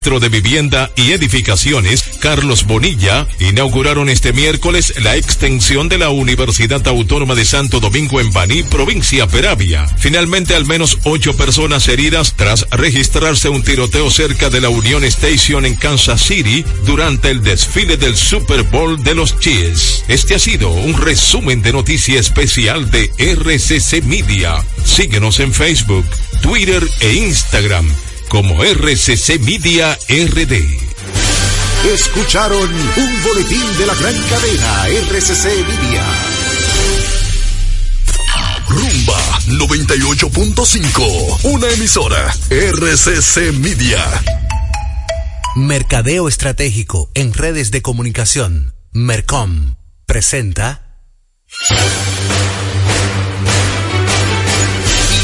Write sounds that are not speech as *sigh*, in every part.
de Vivienda y Edificaciones, Carlos Bonilla, inauguraron este miércoles la extensión de la Universidad Autónoma de Santo Domingo en Baní, provincia Peravia. Finalmente, al menos ocho personas heridas tras registrarse un tiroteo cerca de la Union Station en Kansas City durante el desfile del Super Bowl de los Chiefs. Este ha sido un resumen de noticia especial de RCC Media. Síguenos en Facebook, Twitter e Instagram como RCC Media RD. Escucharon un boletín de la gran cadena RCC Media. Rumba 98.5, una emisora RCC Media. Mercadeo Estratégico en redes de comunicación. Mercom presenta.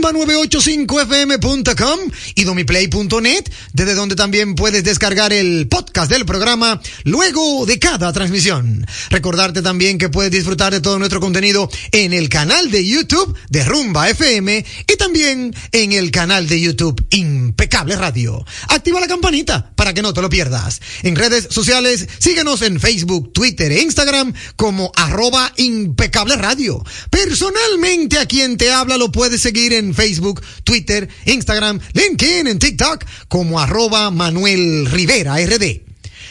rumba985fm.com y domiplay.net, desde donde también puedes descargar el podcast del programa luego de cada transmisión. Recordarte también que puedes disfrutar de todo nuestro contenido en el canal de YouTube de Rumba FM y también en el canal de YouTube Impecable Radio. Activa la campanita para que no te lo pierdas. En redes sociales, síguenos en Facebook, Twitter e Instagram como arroba impecable radio. Personalmente a quien te habla lo puedes seguir en Facebook, Twitter, Instagram, LinkedIn, en TikTok como arroba Manuel Rivera RD.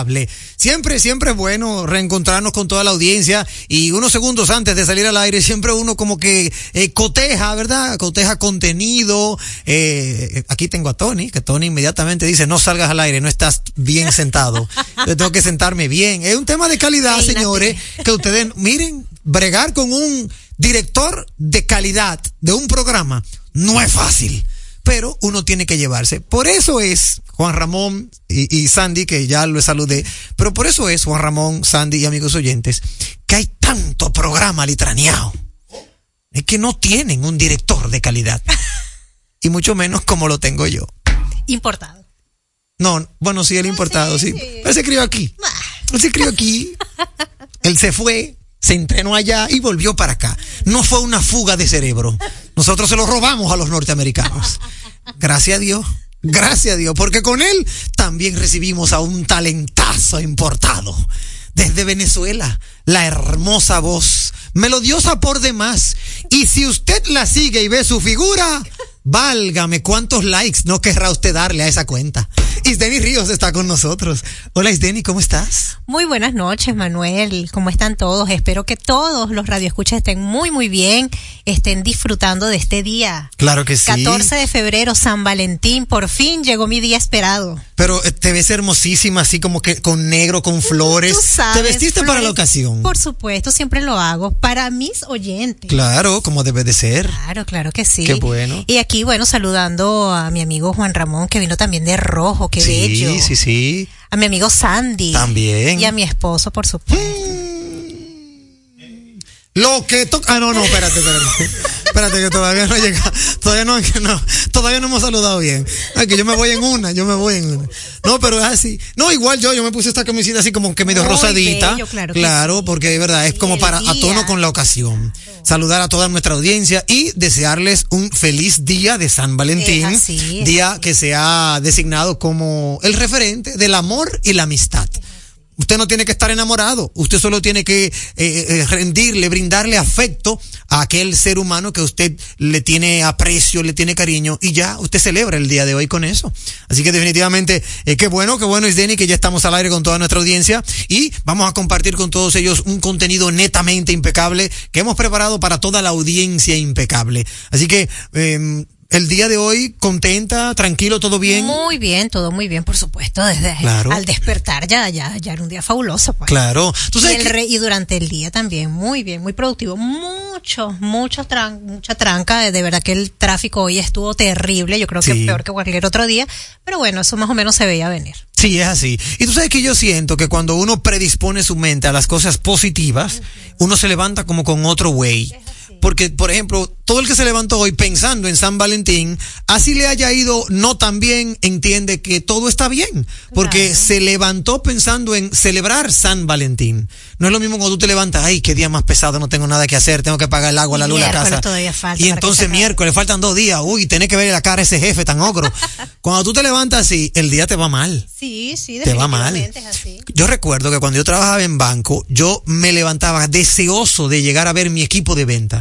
Impecable. Siempre, siempre es bueno reencontrarnos con toda la audiencia y unos segundos antes de salir al aire, siempre uno como que eh, coteja, ¿verdad? Coteja contenido. Eh, aquí tengo a Tony, que Tony inmediatamente dice, no salgas al aire, no estás bien *laughs* sentado. Yo tengo que sentarme bien. Es un tema de calidad, señores, que ustedes, miren, bregar con un director de calidad de un programa no es fácil pero uno tiene que llevarse. Por eso es Juan Ramón y, y, Sandy, que ya lo saludé, pero por eso es Juan Ramón, Sandy y amigos oyentes, que hay tanto programa litraneado. Es que no tienen un director de calidad. *laughs* Y mucho menos como lo tengo yo. Importado. No, bueno, sí, el importado, sí. Él se crió aquí. Él se crió aquí. *laughs* Él se fue, se entrenó allá y volvió para acá. No fue una fuga de cerebro. Nosotros se lo robamos a los norteamericanos. Gracias a Dios. Gracias a Dios, porque con él también recibimos a un talentazo importado. Desde Venezuela, la hermosa voz, melodiosa por demás. Y si usted la sigue y ve su figura, válgame cuántos likes no querrá usted darle a esa cuenta. Isdeni Ríos está con nosotros. Hola Isdeni, ¿cómo estás? Muy buenas noches, Manuel. ¿Cómo están todos? Espero que todos los radioescuchas estén muy, muy bien, estén disfrutando de este día. Claro que sí. 14 de febrero, San Valentín. Por fin llegó mi día esperado. Pero eh, te ves hermosísima, así como que con negro, con flores. Tú sabes, ¿Te vestiste para la ocasión? Por supuesto, siempre lo hago. Para mis oyentes. Claro, como debe de ser. Claro, claro que sí. Qué bueno. Y aquí, bueno, saludando a mi amigo Juan Ramón, que vino también de rojo, qué sí, bello. Sí, sí, A mi amigo Sandy. También. Y a mi esposo, por supuesto. Lo que toca. Ah, no, no, espérate, espérate. Espérate, que todavía no llega. Todavía no, no, todavía no hemos saludado bien. Ay, que yo me voy en una, yo me voy en una. No, pero es así. No, igual yo, yo me puse esta camiseta así como que medio Muy rosadita. bello, claro claro, sí. porque de verdad es como para a tono con la ocasión. Saludar a toda nuestra audiencia y desearles un feliz día de San Valentín. Así, día que se ha designado como el referente del amor y la amistad. Usted no tiene que estar enamorado, usted solo tiene que eh, eh, rendirle, brindarle afecto a aquel ser humano que usted le tiene aprecio, le tiene cariño y ya usted celebra el día de hoy con eso. Así que definitivamente, eh, qué bueno, qué bueno Isdeni que ya estamos al aire con toda nuestra audiencia y vamos a compartir con todos ellos un contenido netamente impecable que hemos preparado para toda la audiencia impecable. Así que, eh, el día de hoy, contenta, tranquilo, todo bien. Muy bien, todo muy bien, por supuesto. Desde Claro. al despertar ya, ya, ya era un día fabuloso. Pues. Claro. Tú Y, sabes el que- re- y durante el día también, muy bien, muy productivo. Mucho, mucho tran- mucha tranca. De verdad que el tráfico hoy estuvo terrible. Yo creo que peor que cualquier otro día. Pero bueno, eso más o menos se veía venir. Sí, es así. Y tú sabes que yo siento que cuando uno predispone su mente a las cosas positivas, uno se levanta como con otro güey. Porque, por ejemplo, todo el que se levantó hoy pensando en San Valentín, así le haya ido no tan bien, entiende que todo está bien. Porque Claro. se levantó pensando en celebrar San Valentín. No es lo mismo cuando tú te levantas, ay, qué día más pesado, no tengo nada que hacer, tengo que pagar el agua, la luz, la casa. todavía falta y entonces miércoles faltan dos días, uy, tenés que ver la cara a ese jefe tan ogro. *laughs* cuando tú te levantas así, el día te va mal Sí, sí, te va mal. es así. Yo recuerdo que cuando yo trabajaba en banco, yo me levantaba deseoso de llegar a ver mi equipo de ventas.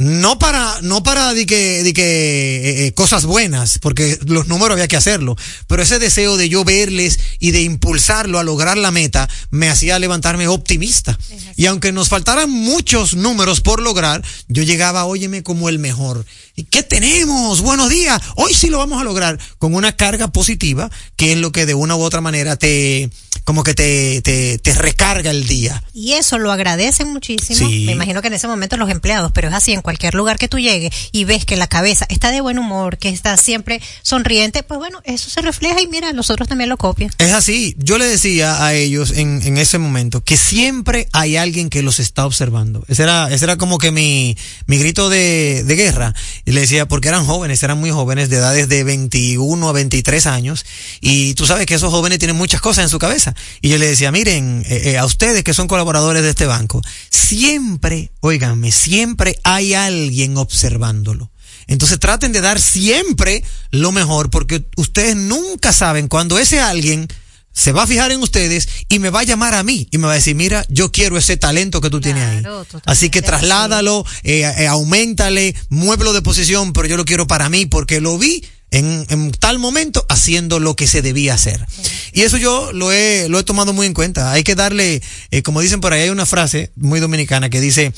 No para, no para de que, de que eh, eh, cosas buenas, porque los números había que hacerlo, pero ese deseo de yo verles y de impulsarlo a lograr la meta me hacía levantarme optimista. Y aunque nos faltaran muchos números por lograr, yo llegaba, óyeme, como el mejor. ¿Y qué tenemos? Buenos días. Hoy sí lo vamos a lograr con una carga positiva, que es lo que de una u otra manera te, como que te, te, te recarga el día. Y eso lo agradecen muchísimo. Sí. Me imagino que en ese momento los empleados, pero es así en cualquier lugar que tú llegues y ves que la cabeza está de buen humor, que está siempre sonriente, pues bueno, eso se refleja y mira, los otros también lo copian. Es así. Yo le decía a ellos en, en ese momento que siempre hay alguien que los está observando. Ese era, ese era como que mi, mi grito de, de guerra. Y le decía, porque eran jóvenes, eran muy jóvenes, de edades de 21 a 23 años. Y tú sabes que esos jóvenes tienen muchas cosas en su cabeza. Y yo le decía, miren, eh, eh, a ustedes que son colaboradores de este banco, siempre, óiganme, siempre hay alguien observándolo. Entonces traten de dar siempre lo mejor porque ustedes nunca saben cuando ese alguien se va a fijar en ustedes y me va a llamar a mí y me va a decir, mira, yo quiero ese talento que tú tienes ahí. Así que trasládalo, eh, eh, aumentale, muévelo de posición, pero yo lo quiero para mí porque lo vi en, en tal momento haciendo lo que se debía hacer. Y eso yo lo he, lo he tomado muy en cuenta. Hay que darle, eh, como dicen por ahí, hay una frase muy dominicana que dice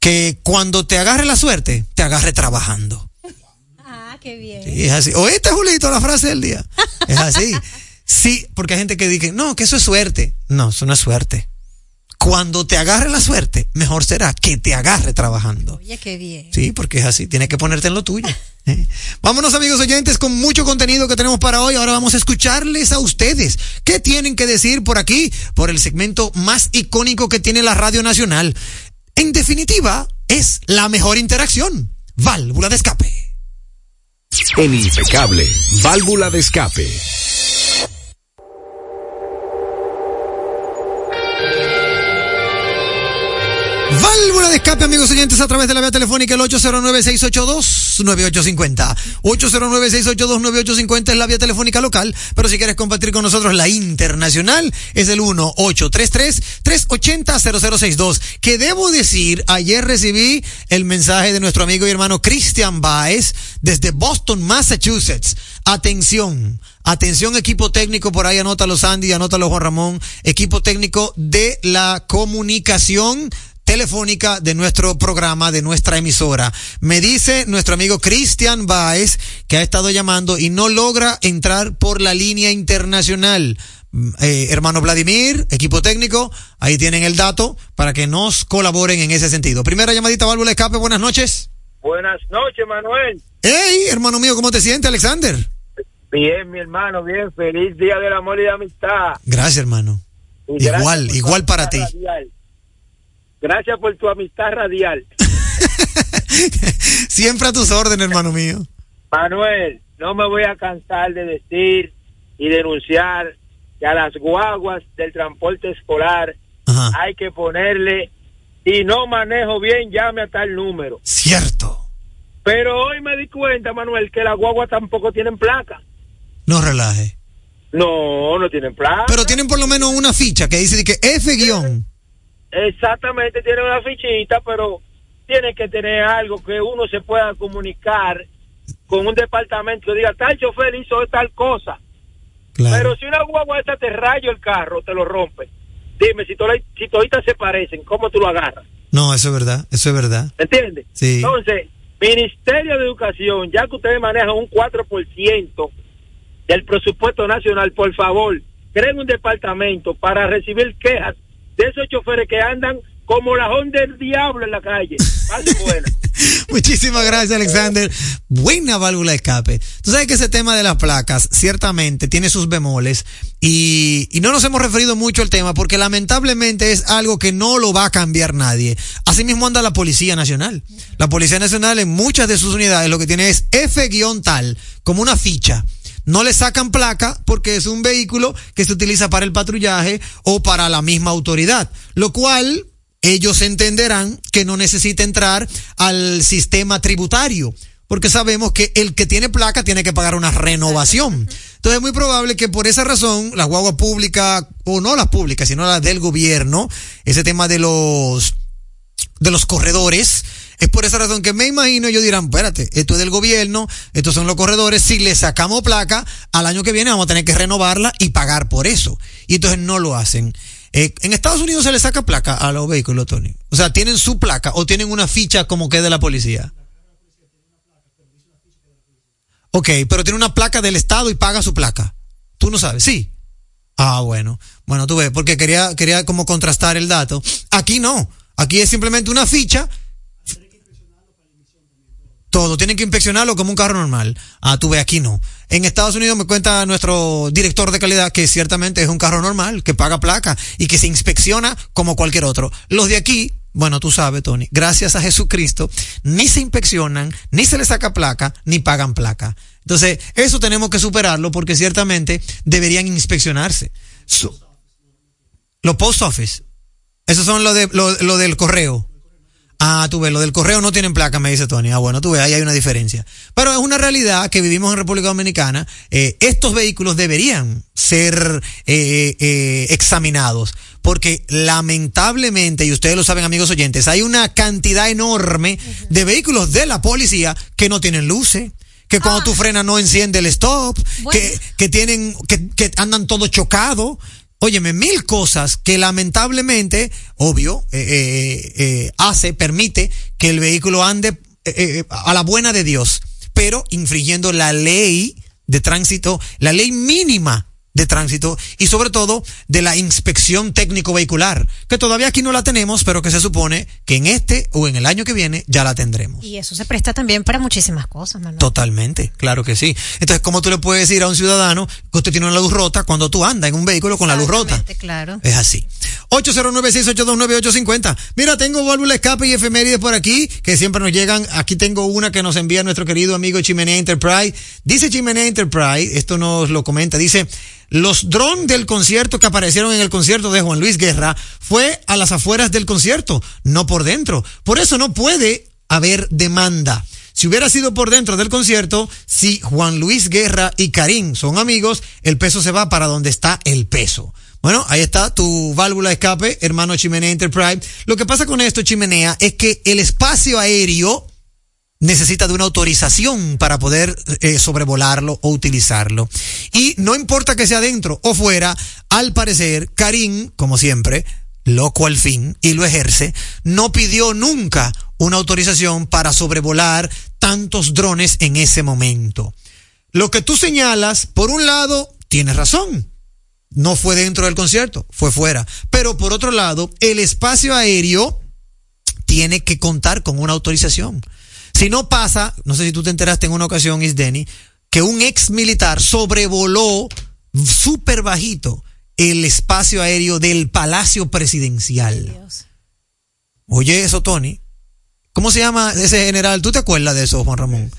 que cuando te agarre la suerte, te agarre trabajando. Ah, qué bien. Sí, es así. Oíste, Julito, la frase del día. Es así. *laughs* Sí, porque hay gente que dice, no, que eso es suerte. No, eso no es suerte. Cuando te agarre la suerte, mejor será que te agarre trabajando. Oye, qué bien. Sí, porque es así, tienes que ponerte en lo tuyo. ¿eh? Vámonos amigos oyentes con mucho contenido que tenemos para hoy. Ahora vamos a escucharles a ustedes. ¿Qué tienen que decir por aquí? Por el segmento más icónico que tiene la Radio Nacional. En definitiva, es la mejor interacción. Válvula de escape. En Impecable, válvula de escape. Válvula de escape, amigos oyentes, a través de la vía telefónica el 809-682-9850. 809-682-9850 es la vía telefónica local, pero si quieres compartir con nosotros la internacional, es el 1-833-380-0062. Que debo decir, ayer recibí el mensaje de nuestro amigo y hermano Christian Baez desde Boston, Massachusetts. Atención, atención equipo técnico, por ahí anótalo Sandy, anótalo Juan Ramón, equipo técnico de la comunicación telefónica de nuestro programa, de nuestra emisora. Me dice nuestro amigo Cristian Baez que ha estado llamando y no logra entrar por la línea internacional. Mm, eh, hermano Vladimir, equipo técnico, ahí tienen el dato para que nos colaboren en ese sentido. Primera llamadita, válvula escape, buenas noches. Buenas noches, Manuel. Hey, hermano mío, ¿cómo te sientes, Alexander? Bien, mi hermano, bien. Feliz Día del Amor y de Amistad. Gracias, hermano. Y Igual, igual para ti. radial. Gracias por tu amistad radial. *laughs* Siempre a tus órdenes, hermano mío. Manuel, no me voy a cansar de decir y denunciar que a las guaguas del transporte escolar Ajá. hay que ponerle, si no manejo bien, llame a tal número. Cierto. Pero hoy me di cuenta, Manuel, que las guaguas tampoco tienen placa. No relaje. No, no tienen placa. Pero tienen por lo menos una ficha que dice que F guion. Exactamente, tiene una fichita, pero tiene que tener algo que uno se pueda comunicar con un departamento que diga, tal chofer hizo tal cosa. Claro. Pero si una guagua esta te rayo el carro, te lo rompe. Dime, si, todas si toditas se parecen, ¿cómo tú lo agarras? No, eso es verdad, eso es verdad. ¿Entiendes? Sí. Entonces, Ministerio de Educación, ya que ustedes manejan un 4% del presupuesto nacional, por favor, creen un departamento para recibir quejas de esos choferes que andan como la Honda del diablo en la calle. *laughs* Buena. Muchísimas gracias, Alexander. Buena válvula de escape. Tú sabes que ese tema de las placas ciertamente tiene sus bemoles y, y no nos hemos referido mucho al tema porque lamentablemente es algo que no lo va a cambiar nadie. Asimismo anda la Policía Nacional. La Policía Nacional en muchas de sus unidades lo que tiene es F-tal, como una ficha. No le sacan placa porque es un vehículo que se utiliza para el patrullaje o para la misma autoridad, lo cual ellos entenderán que no necesita entrar al sistema tributario, porque sabemos que el que tiene placa tiene que pagar una renovación. Entonces es muy probable que por esa razón la guagua pública, o no las públicas, sino las del gobierno, ese tema de los de los corredores, es por esa razón que me imagino ellos dirán, espérate, esto es del gobierno, estos son los corredores, si le sacamos placa, al año que viene vamos a tener que renovarla y pagar por eso. Y entonces no lo hacen. Eh, en Estados Unidos se le saca placa a los vehículos, Tony. O sea, tienen su placa o tienen una ficha como que de la policía. Ok, pero tiene una placa del Estado y paga su placa. Tú no sabes, sí. Ah, bueno. Bueno, tú ves, porque quería, quería como contrastar el dato. Aquí no. Aquí es simplemente una ficha. Todo, tienen que inspeccionarlo como un carro normal. Ah, tú ves, aquí no. En Estados Unidos me cuenta nuestro director de calidad que ciertamente es un carro normal, que paga placa y que se inspecciona como cualquier otro. Los de aquí, bueno, tú sabes, Tony, gracias a Jesucristo, ni se inspeccionan, ni se les saca placa, ni pagan placa. Entonces, eso tenemos que superarlo porque ciertamente deberían inspeccionarse. So- los post office. Esos son lo, de, lo, lo del correo. Ah, tú ves, lo del correo no tienen placa, me dice Tony. Ah, bueno, tú ves, ahí hay una diferencia. Pero es una realidad que vivimos en República Dominicana. Eh, estos vehículos deberían ser eh, eh, examinados. Porque lamentablemente, y ustedes lo saben amigos oyentes, hay una cantidad enorme de vehículos de la policía que no tienen luces, que cuando tú frenas no enciende el stop, Bueno. que, que tienen, que, que andan todos chocados. Óyeme, mil cosas que lamentablemente, obvio, eh, eh, eh, hace, permite que el vehículo ande a la buena de Dios, pero infringiendo la ley de tránsito, la ley mínima de tránsito y sobre todo de la inspección técnico vehicular, que todavía aquí no la tenemos, pero que se supone que en este o en el año que viene ya la tendremos. Y eso se presta también para muchísimas cosas, Manuel. Totalmente, claro que sí. Entonces, ¿cómo tú le puedes decir a un ciudadano que usted tiene una luz rota cuando tú andas en un vehículo con la luz rota? Claro. Es así. 809-682-9850. Mira, tengo válvula escape y efemérides por aquí que siempre nos llegan. Aquí tengo una que nos envía nuestro querido amigo Chimenea Enterprise. Dice Chimenea Enterprise, esto nos lo comenta, dice, los drones del concierto que aparecieron en el concierto de Juan Luis Guerra fue a las afueras del concierto, no por dentro. Por eso no puede haber demanda. Si hubiera sido por dentro del concierto, si Juan Luis Guerra y Karim son amigos, el peso se va para donde está el peso. Bueno, ahí está tu válvula de escape, hermano Chimenea Enterprise. Lo que pasa con esto, Chimenea, es que el espacio aéreo necesita de una autorización para poder eh, sobrevolarlo o utilizarlo. Y no importa que sea dentro o fuera, al parecer, Karim, como siempre, loco al fin, y lo ejerce, no pidió nunca una autorización para sobrevolar tantos drones en ese momento. Lo que tú señalas, por un lado, tienes razón. No fue dentro del concierto, fue fuera. Pero por otro lado, el espacio aéreo tiene que contar con una autorización. Si no pasa, no sé si tú te enteraste en una ocasión, Isdeni, que un ex militar sobrevoló súper bajito el espacio aéreo del Palacio Presidencial. Dios. Oye, eso, Tony. ¿Cómo se llama ese general? ¿Tú te acuerdas de eso, Juan Ramón?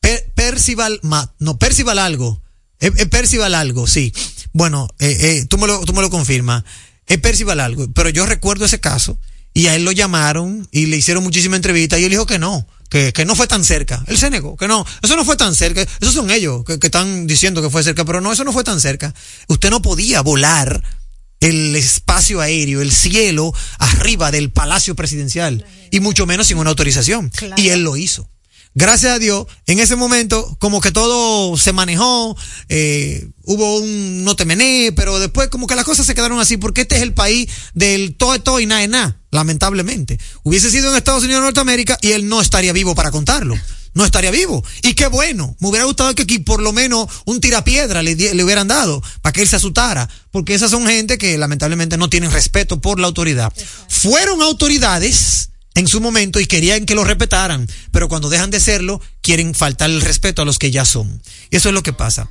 Per- Percival, Ma- no, Percival algo. Es, es Percival algo, sí. Bueno, eh, eh, tú, me lo, tú me lo confirmas. Es Percival algo. Pero yo recuerdo ese caso y a él lo llamaron y le hicieron muchísima entrevista y él dijo que no, que, que no fue tan cerca. Él se negó, que no, eso no fue tan cerca. Esos son ellos que, que están diciendo que fue cerca, pero no, eso no fue tan cerca. Usted no podía volar el espacio aéreo, el cielo arriba del Palacio Presidencial y mucho menos sin una autorización. Claro. Y él lo hizo. Gracias a Dios, en ese momento, como que todo se manejó, eh, hubo un no te mené, pero después como que las cosas se quedaron así, porque este es el país del todo, todo y nada nada, lamentablemente. Hubiese sido en Estados Unidos de Norteamérica y él no estaría vivo para contarlo. No estaría vivo. Y qué bueno. Me hubiera gustado que aquí por lo menos un tirapiedra le, le hubieran dado para que él se asustara. Porque esas son gente que lamentablemente no tienen respeto por la autoridad. Fueron autoridades en su momento y querían que lo respetaran, pero cuando dejan de serlo, quieren faltar el respeto a los que ya son. Y eso es lo que pasa.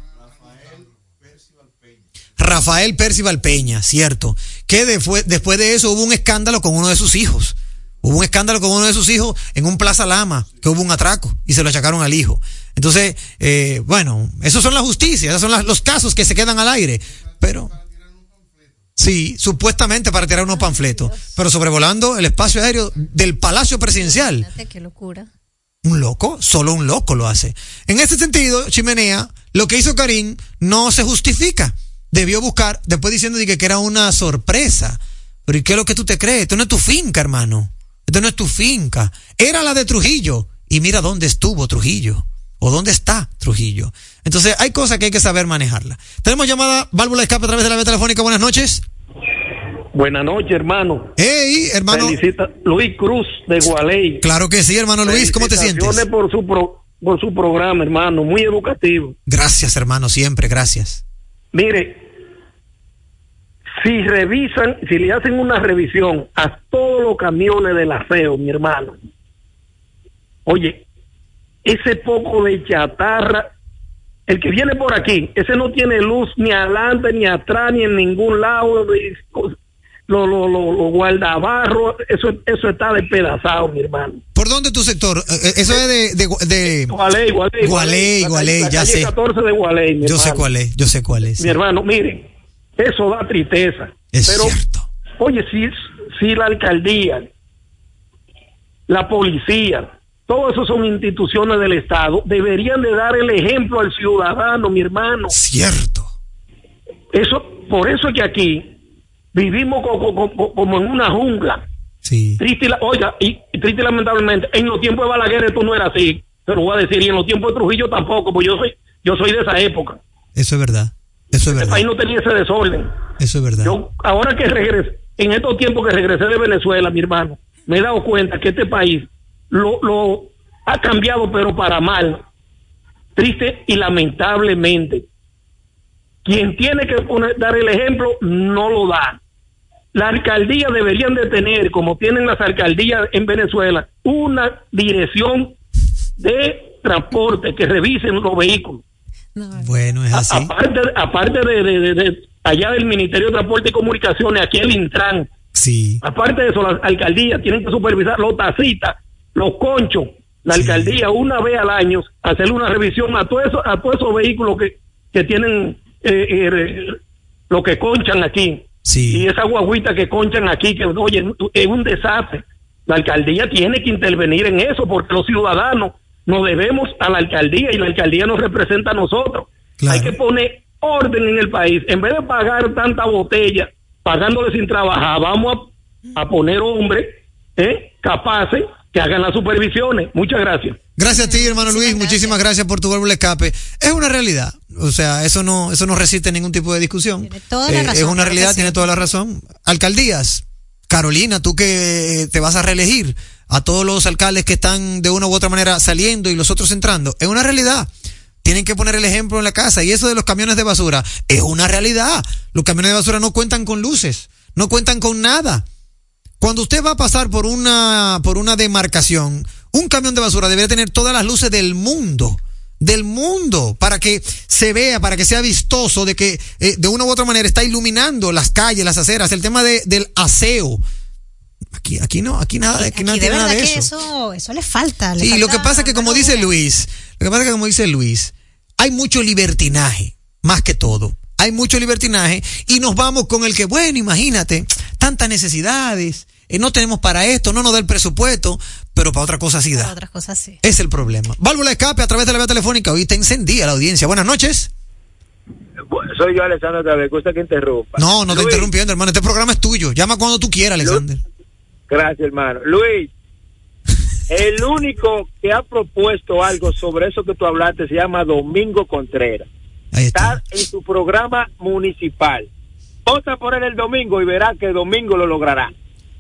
Rafael Percival Peña, cierto. Que después, después de eso hubo un escándalo con uno de sus hijos. Hubo un escándalo con uno de sus hijos en un Plaza Lama, que hubo un atraco y se lo achacaron al hijo. Entonces, eh, bueno, esos son la justicia, esos son los casos que se quedan al aire. Pero, sí, supuestamente para tirar unos panfletos, pero sobrevolando el espacio aéreo del Palacio Presidencial. Qué locura. Un loco, solo un loco lo hace. En ese sentido, Chimenea, lo que hizo Karim no se justifica. Debió buscar, después diciendo que era una sorpresa. Pero ¿y qué es lo que tú te crees? Esto no es tu finca, hermano. Esto no es tu finca. Era la de Trujillo. Y mira dónde estuvo Trujillo. O dónde está Trujillo. Entonces, hay cosas que hay que saber manejarla. Tenemos llamada válvula de escape a través de la vía telefónica. Buenas noches. Buenas noches, hermano. Hey, hermano. Felicita Luis Cruz de Gualey. Claro que sí, hermano Luis. ¿Cómo te sientes? Por su pro- por su programa, hermano, muy educativo. Gracias, hermano. Siempre, gracias. Mire, si revisan, si le hacen una revisión a todos los camiones del aseo, mi hermano, oye, ese poco de chatarra, el que viene por aquí, ese no tiene luz ni adelante, ni atrás, ni en ningún lado, lo, lo, lo, lo guardabarro, eso, eso está despedazado, mi hermano. ¿Por dónde tu sector? Eh, eh, Eso es de, de, de- Gualey, Gualey. Gualey, ya sé. 14 de Gualey, mi Yo sé cuál es, yo sé cuál es. Mi hermano, miren, eso da tristeza. Es pero, cierto. oye, si, si la alcaldía, la policía, todos esos son instituciones del Estado, deberían de dar el ejemplo al ciudadano, mi hermano. Cierto. Eso, por eso es que aquí vivimos co- co- co- como en una jungla. Sí. Triste, y la- oiga, y, triste y lamentablemente, en los tiempos de Balaguer esto no era así. se lo voy a decir, y en los tiempos de Trujillo tampoco, pues yo soy, yo soy de esa época. Eso es verdad. Eso es Este verdad. país no tenía ese desorden. Eso es verdad. Yo, ahora que regresé, en estos tiempos que regresé de Venezuela, mi hermano, me he dado cuenta que este país lo, lo ha cambiado, pero para mal. Triste y lamentablemente. Quien tiene que poner- dar el ejemplo no lo da. La alcaldía deberían de tener, como tienen las alcaldías en Venezuela, una dirección de transporte que revisen los vehículos. Bueno, es A- así. Aparte, aparte de, de- de- de allá del Ministerio de Transporte y Comunicaciones, aquí el Intran. Sí. Aparte de eso, las alcaldías tienen que supervisar los tacitas, los conchos. La Sí. alcaldía una vez al año hacerle una revisión a todos esos, a todos esos vehículos que, que tienen eh, eh, lo que conchan aquí. Sí. Y esa guaguita que conchan aquí, que oye, es un desastre. La alcaldía tiene que intervenir en eso porque los ciudadanos nos debemos a la alcaldía y la alcaldía nos representa a nosotros. Claro. Hay que poner orden en el país. En vez de pagar tanta botella, pagándole sin trabajar, vamos a, a poner hombres ¿eh? capaces que hagan las supervisiones. Muchas gracias. Gracias a ti, hermano Luis. Muchísimas gracias por tu válvula de escape. Es una realidad. O sea, eso no, eso no resiste ningún tipo de discusión. Tiene toda la Eh, razón, es una realidad, sí. tiene toda la razón. Alcaldías. Carolina, tú que te vas a reelegir a todos los alcaldes que están de una u otra manera saliendo y los otros entrando. Es una realidad. Tienen que poner el ejemplo en la casa. Y eso de los camiones de basura es una realidad. Los camiones de basura no cuentan con luces, no cuentan con nada. Cuando usted va a pasar por una, por una demarcación, un camión de basura debería tener todas las luces del mundo, del mundo, para que se vea, para que sea vistoso de que eh, de una u otra manera está iluminando las calles, las aceras, el tema de, del aseo. Aquí, aquí no, aquí nada, aquí, Aquí nada de nada verdad de que eso. eso, eso le falta. le Sí, lo que pasa es que como dice. Luis, lo que pasa es que como dice Luis, hay mucho libertinaje, más que todo. Hay mucho libertinaje y nos vamos con el que, bueno, imagínate, tantas necesidades, eh, no tenemos para esto, no nos da el presupuesto, pero para otra cosa sí Para da. otras cosas sí. Es el problema. Válvula de escape a través de la vía telefónica. Hoy te encendía la audiencia. Buenas noches. Soy yo, otra vez. Gusta que interrumpa. No, no te Luis, interrumpiendo, hermano. Este programa es tuyo. Llama cuando tú quieras, Alexander. Gracias, hermano. Luis, *laughs* el único que ha propuesto algo sobre eso que tú hablaste se llama Domingo Contreras. Ahí Está está. en su programa municipal. Vota por él el domingo y verá que el domingo lo logrará.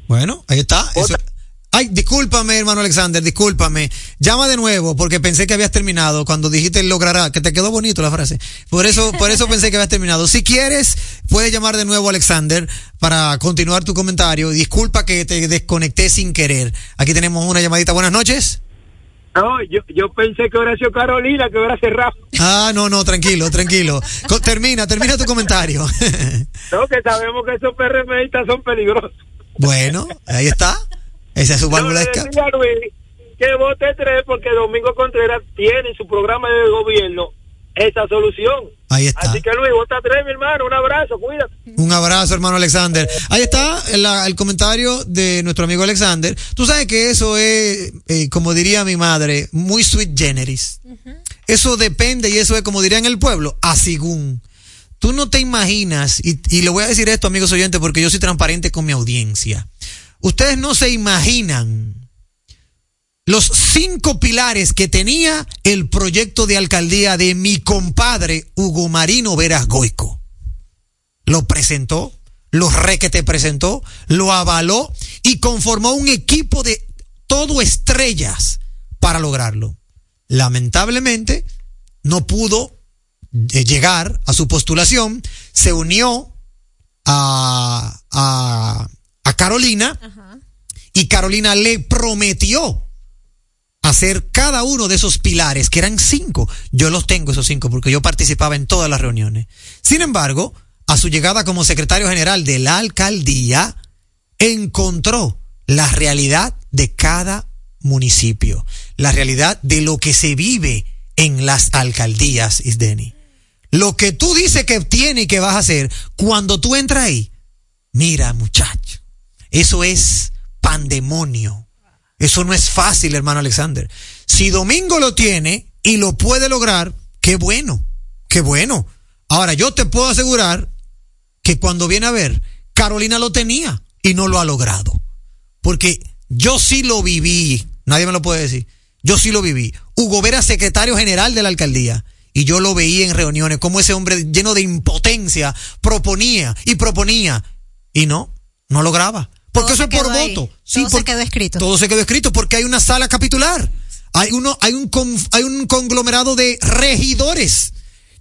Bueno, ahí está. Eso- Ay, discúlpame, hermano Alexander, discúlpame. Llama de nuevo porque pensé que habías terminado cuando dijiste logrará, que te quedó bonito la frase. Por eso, por eso pensé que habías terminado. Si quieres, puedes llamar de nuevo Alexander para continuar tu comentario. Disculpa que te desconecté sin querer. Aquí tenemos una llamadita. Buenas noches. No, yo, yo pensé que hubiera sido Carolina, que hubiera cerrado. Ah, no, no, tranquilo, tranquilo. Termina, termina tu comentario. No, que sabemos que esos PRMistas son peligrosos. bueno, ahí está. Esa es su válvula de escape. que vote tres porque Domingo Contreras tiene en su programa de gobierno esa solución. Ahí está. Así que Luis, vota tres, mi hermano. Un abrazo, cuídate. Un abrazo, hermano Alexander. Ahí está el, el comentario de nuestro amigo Alexander. Tú sabes que eso es, eh, como diría mi madre, muy sweet generis. Eso depende y eso es, como diría en el pueblo, a según. Tú no te imaginas, y, y le voy a decir esto, amigos oyentes, porque yo soy transparente con mi audiencia. Ustedes no se imaginan los cinco pilares que tenía el proyecto de alcaldía de mi compadre Hugo Marino Veras Goico lo presentó, lo requete presentó, lo avaló y conformó un equipo de todo estrellas para lograrlo. Lamentablemente, no pudo eh, llegar a su postulación, se unió a, a, a Carolina y Carolina le prometió hacer cada uno de esos pilares, que eran cinco. Yo los tengo esos cinco porque yo participaba en todas las reuniones. Sin embargo, a su llegada como secretario general de la alcaldía, encontró la realidad de cada municipio, la realidad de lo que se vive en las alcaldías, Isdeni. Lo que tú dices que tiene y que vas a hacer, cuando tú entras ahí, mira muchacho, eso es pandemonio. Eso no es fácil, hermano Alexander. Si Domingo lo tiene y lo puede lograr, qué bueno, qué bueno. Ahora, yo te puedo asegurar que cuando viene a ver, Carolina lo tenía y no lo ha logrado. Porque yo sí lo viví, nadie me lo puede decir. Yo sí lo viví. Hugo Vera secretario general de la alcaldía. Y yo lo veía en reuniones, como ese hombre lleno de impotencia proponía y proponía. Y no, no lograba. Porque Todo eso es por ahí. voto. Todo se quedó escrito. Todo se quedó escrito porque hay una sala capitular. Hay uno, hay un, con- hay un conglomerado de regidores.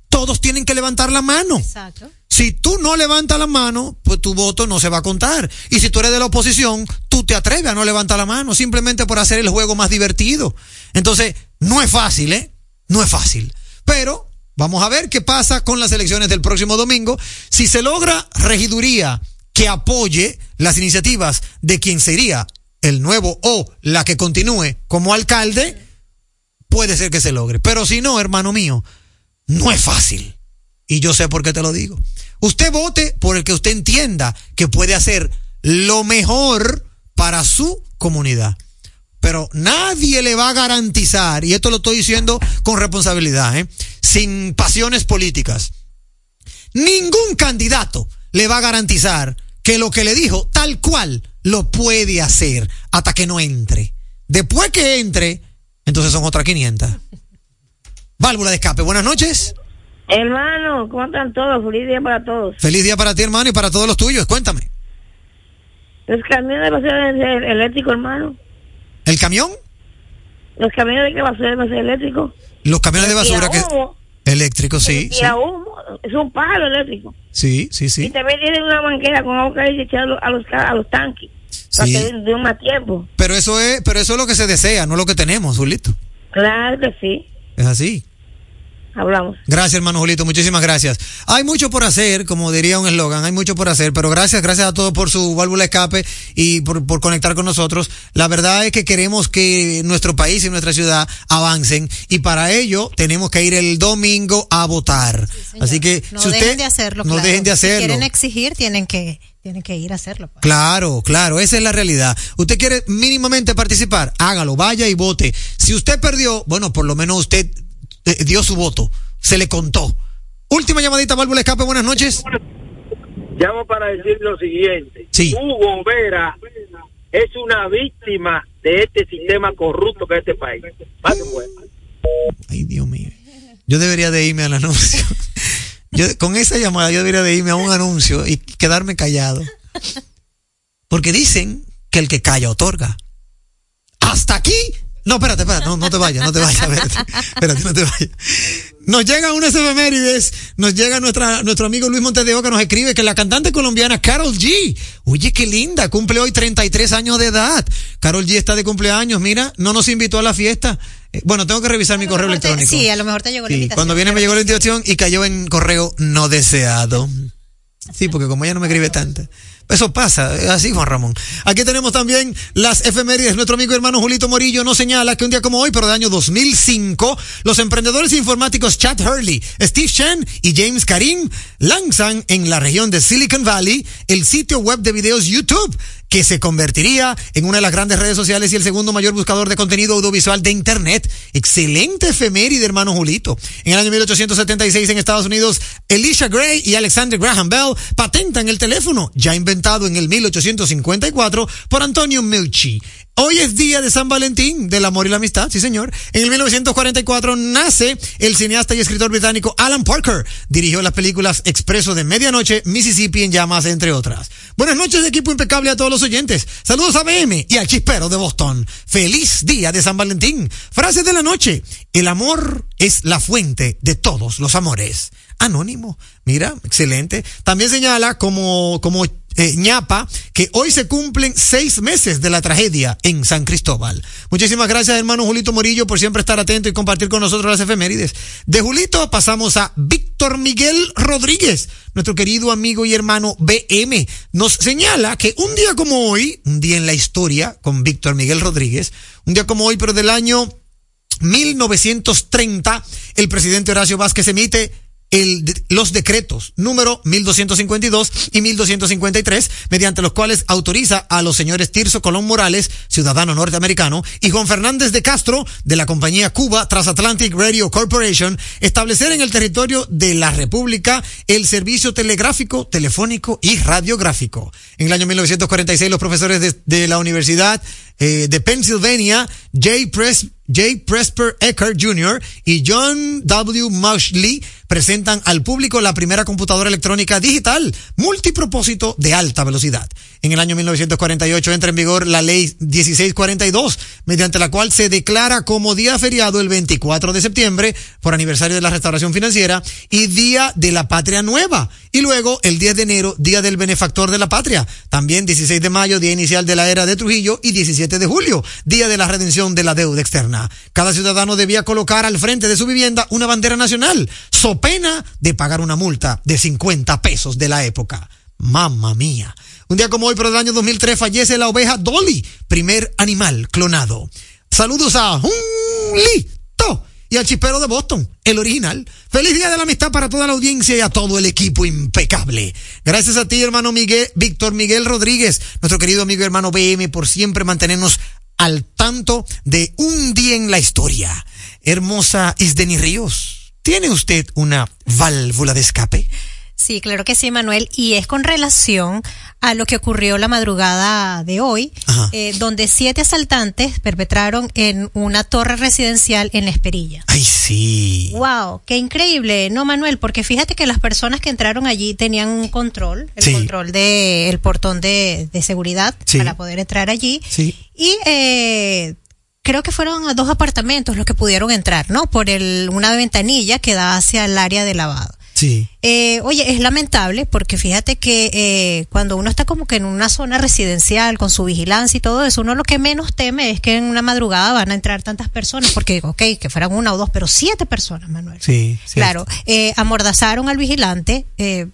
Todos tienen que levantar la mano. Exacto. Si tú no levantas la mano, pues tu voto no se va a contar. Y si tú eres de la oposición, tú te atreves a no levantar la mano, simplemente por hacer el juego más divertido. Entonces, no es fácil, ¿eh? No es fácil. Pero vamos a ver qué pasa con las elecciones del próximo domingo. Si se logra regiduría que apoye las iniciativas de quien sería el nuevo o la que continúe como alcalde, puede ser que se logre. Pero si no, hermano mío, no es fácil. Y yo sé por qué te lo digo. Usted vote por el que usted entienda que puede hacer lo mejor para su comunidad. Pero nadie le va a garantizar, y esto lo estoy diciendo con responsabilidad, ¿eh? sin pasiones políticas, ningún candidato le va a garantizar que lo que le dijo tal cual lo puede hacer hasta que no entre. Después que entre, entonces son otras 500. Válvula de escape, buenas noches. Hermano, ¿cómo están todos? Feliz día para todos. Feliz día para ti, hermano, y para todos los tuyos. Cuéntame. Los camiones de basura deben ser eléctricos, hermano. ¿El camión? Los camiones de basura deben ser eléctricos. Los camiones de basura que... Eléctricos, sí. Sí, humo. Es un palo eléctrico. sí, sí. Y sí. también tienen una manguera con agua caliente echada a los, a los, ca- a los tanques. Para que den, den más tiempo. Pero eso es, pero eso es lo que se desea, no lo que tenemos, Julito. Claro que sí. Es así. Hablamos. Gracias, hermano Julito, muchísimas gracias. Hay mucho por hacer, como diría un eslogan, hay mucho por hacer, pero gracias, gracias a todos por su válvula escape y por, por conectar con nosotros. La verdad es que queremos que nuestro país y nuestra ciudad avancen y para ello tenemos que ir el domingo a votar. Así que no si usted dejen de hacerlo. no claro. dejen de Si hacerlo. quieren exigir, tienen que, tienen que ir a hacerlo. pues. Claro, claro, esa es la realidad. Usted quiere mínimamente participar, hágalo, vaya y vote. Si usted perdió, bueno, por lo menos usted eh, dio su voto, se le contó. Última llamadita, válvula escape, buenas noches. Llamo para decir lo siguiente. Sí. Hugo Vera es una víctima de este sistema corrupto que es este país. Pase, pues. Ay, Dios mío. Yo debería de irme al anuncio. Yo, con esa llamada yo debería de irme a un anuncio y quedarme callado. Porque dicen que el que calla otorga. Hasta aquí. No, espérate, espérate, no, no te vayas, no te vayas, *laughs* espérate, espérate, no te vayas. Nos llegan unas efemérides, nos llega nuestra, nuestro amigo Luis Montes de Oca, nos escribe que la cantante colombiana Carol G, oye, qué linda, cumple hoy 33 años de edad. Carol G está de cumpleaños, mira, no nos invitó a la fiesta. Eh, Bueno, tengo que revisar mi correo te- electrónico. sí, a lo mejor te llegó la invitación. cuando viene me llegó la invitación y cayó en correo no deseado. Sí, porque como ella no me escribe tanto. Eso pasa, así Juan Ramón. Aquí tenemos también las efemérides. Nuestro amigo y hermano Julito Morillo nos señala que un día como hoy, pero de año 2005, los emprendedores informáticos Chad Hurley, Steve Chen y James Karim lanzan en la región de Silicon Valley el sitio web de videos YouTube que se convertiría en una de las grandes redes sociales y el segundo mayor buscador de contenido audiovisual de Internet. Excelente efeméride, hermano Julito. En el año 1876 en Estados Unidos, Elisha Gray y Alexander Graham Bell patentan el teléfono, en el 1854 por Antonio Milchi. Hoy es día de San Valentín, del amor y la amistad, sí señor. En el 1944 nace el cineasta y escritor británico Alan Parker. Dirigió las películas Expreso de Medianoche, Mississippi en llamas, entre otras. Buenas noches, equipo impecable a todos los oyentes. Saludos a BM y al chispero de Boston. Feliz día de San Valentín. Frase de la noche. El amor es la fuente de todos los amores. Anónimo. Mira, excelente. También señala como, como eh, ñapa que hoy se cumplen seis meses de la tragedia en San Cristóbal. Muchísimas gracias, hermano Julito Morillo, por siempre estar atento y compartir con nosotros las efemérides. De Julito pasamos a Víctor Miguel Rodríguez, nuestro querido amigo y hermano BM. Nos señala que un día como hoy, un día en la historia con Víctor Miguel Rodríguez, un día como hoy, pero del año 1930, el presidente Horacio Vázquez emite el, los decretos número 1252 y 1253, mediante los cuales autoriza a los señores Tirso Colón Morales, ciudadano norteamericano, y Juan Fernández de Castro, de la compañía Cuba Transatlantic Radio Corporation, establecer en el territorio de la República el servicio telegráfico, telefónico y radiográfico. En el año 1946, los profesores de, de la Universidad eh, de Pennsylvania, J. Press, J. Presper Eckert Jr. y John W. Mushley presentan al público la primera computadora electrónica digital multipropósito de alta velocidad. En el año 1948 entra en vigor la ley 1642, mediante la cual se declara como día feriado el 24 de septiembre por aniversario de la restauración financiera y día de la patria nueva. Y luego el 10 de enero, día del benefactor de la patria. También 16 de mayo, día inicial de la era de Trujillo y 17 de julio, día de la redención de la deuda externa. Cada ciudadano debía colocar al frente de su vivienda una bandera nacional, so pena de pagar una multa de 50 pesos de la época. Mamma mía. Un día como hoy, pero del año 2003, fallece la oveja Dolly, primer animal clonado. Saludos a Junlito y al chispero de Boston, el original. Feliz día de la amistad para toda la audiencia y a todo el equipo impecable. Gracias a ti, hermano Miguel, Víctor Miguel Rodríguez, nuestro querido amigo y hermano BM, por siempre mantenernos al tanto de un día en la historia. Hermosa Isdeni Ríos, ¿tiene usted una válvula de escape? Sí, claro que sí, Manuel. Y es con relación a lo que ocurrió la madrugada de hoy, eh, donde siete asaltantes perpetraron en una torre residencial en La Esperilla. Ay, sí. Wow, qué increíble, ¿no, Manuel? Porque fíjate que las personas que entraron allí tenían un control, el Sí. control de el portón de, de seguridad Sí. para poder entrar allí. Sí. Y eh, creo que fueron a dos apartamentos los que pudieron entrar, ¿no? Por el, una ventanilla que da hacia el área de lavado. Sí. Eh, oye, es lamentable porque fíjate que eh, cuando uno está como que en una zona residencial con su vigilancia y todo eso, uno lo que menos teme es que en una madrugada van a entrar tantas personas, porque, ok, que fueran una o dos, pero siete personas, Manuel. Sí. sí. Claro, eh, amordazaron al vigilante. eh,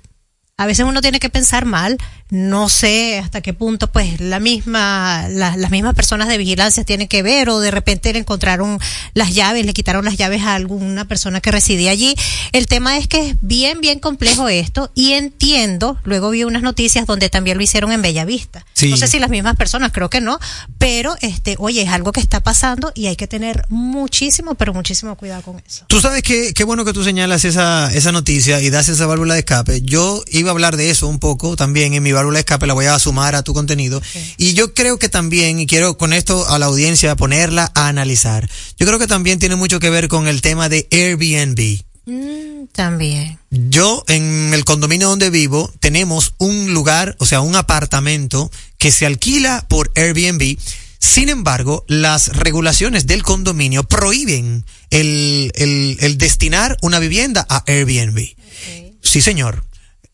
a veces uno tiene que pensar mal. No sé hasta qué punto, pues, la misma, la- las mismas personas de vigilancia tienen que ver o de repente le encontraron las llaves, le quitaron las llaves a alguna persona que residía allí. El tema es que es bien, bien complejo esto y entiendo. Luego vi unas noticias donde también lo hicieron en Bellavista. Sí. No sé si las mismas personas, creo que no, pero este, oye, es algo que está pasando y hay que tener muchísimo, pero muchísimo cuidado con eso. Tú sabes que qué bueno que tú señalas esa, esa noticia y das esa válvula de escape. Yo iba a hablar de eso un poco también en mi válvula de escape, la voy a sumar a tu contenido. Y yo creo que también, y quiero con esto a la audiencia ponerla a analizar, yo creo que también tiene mucho que ver con el tema de Airbnb. Mm, también. Yo en el condominio donde vivo tenemos un lugar, o sea, un apartamento que se alquila por Airbnb. Sin embargo, las regulaciones del condominio prohíben el, el, el destinar una vivienda a Airbnb. Sí, señor.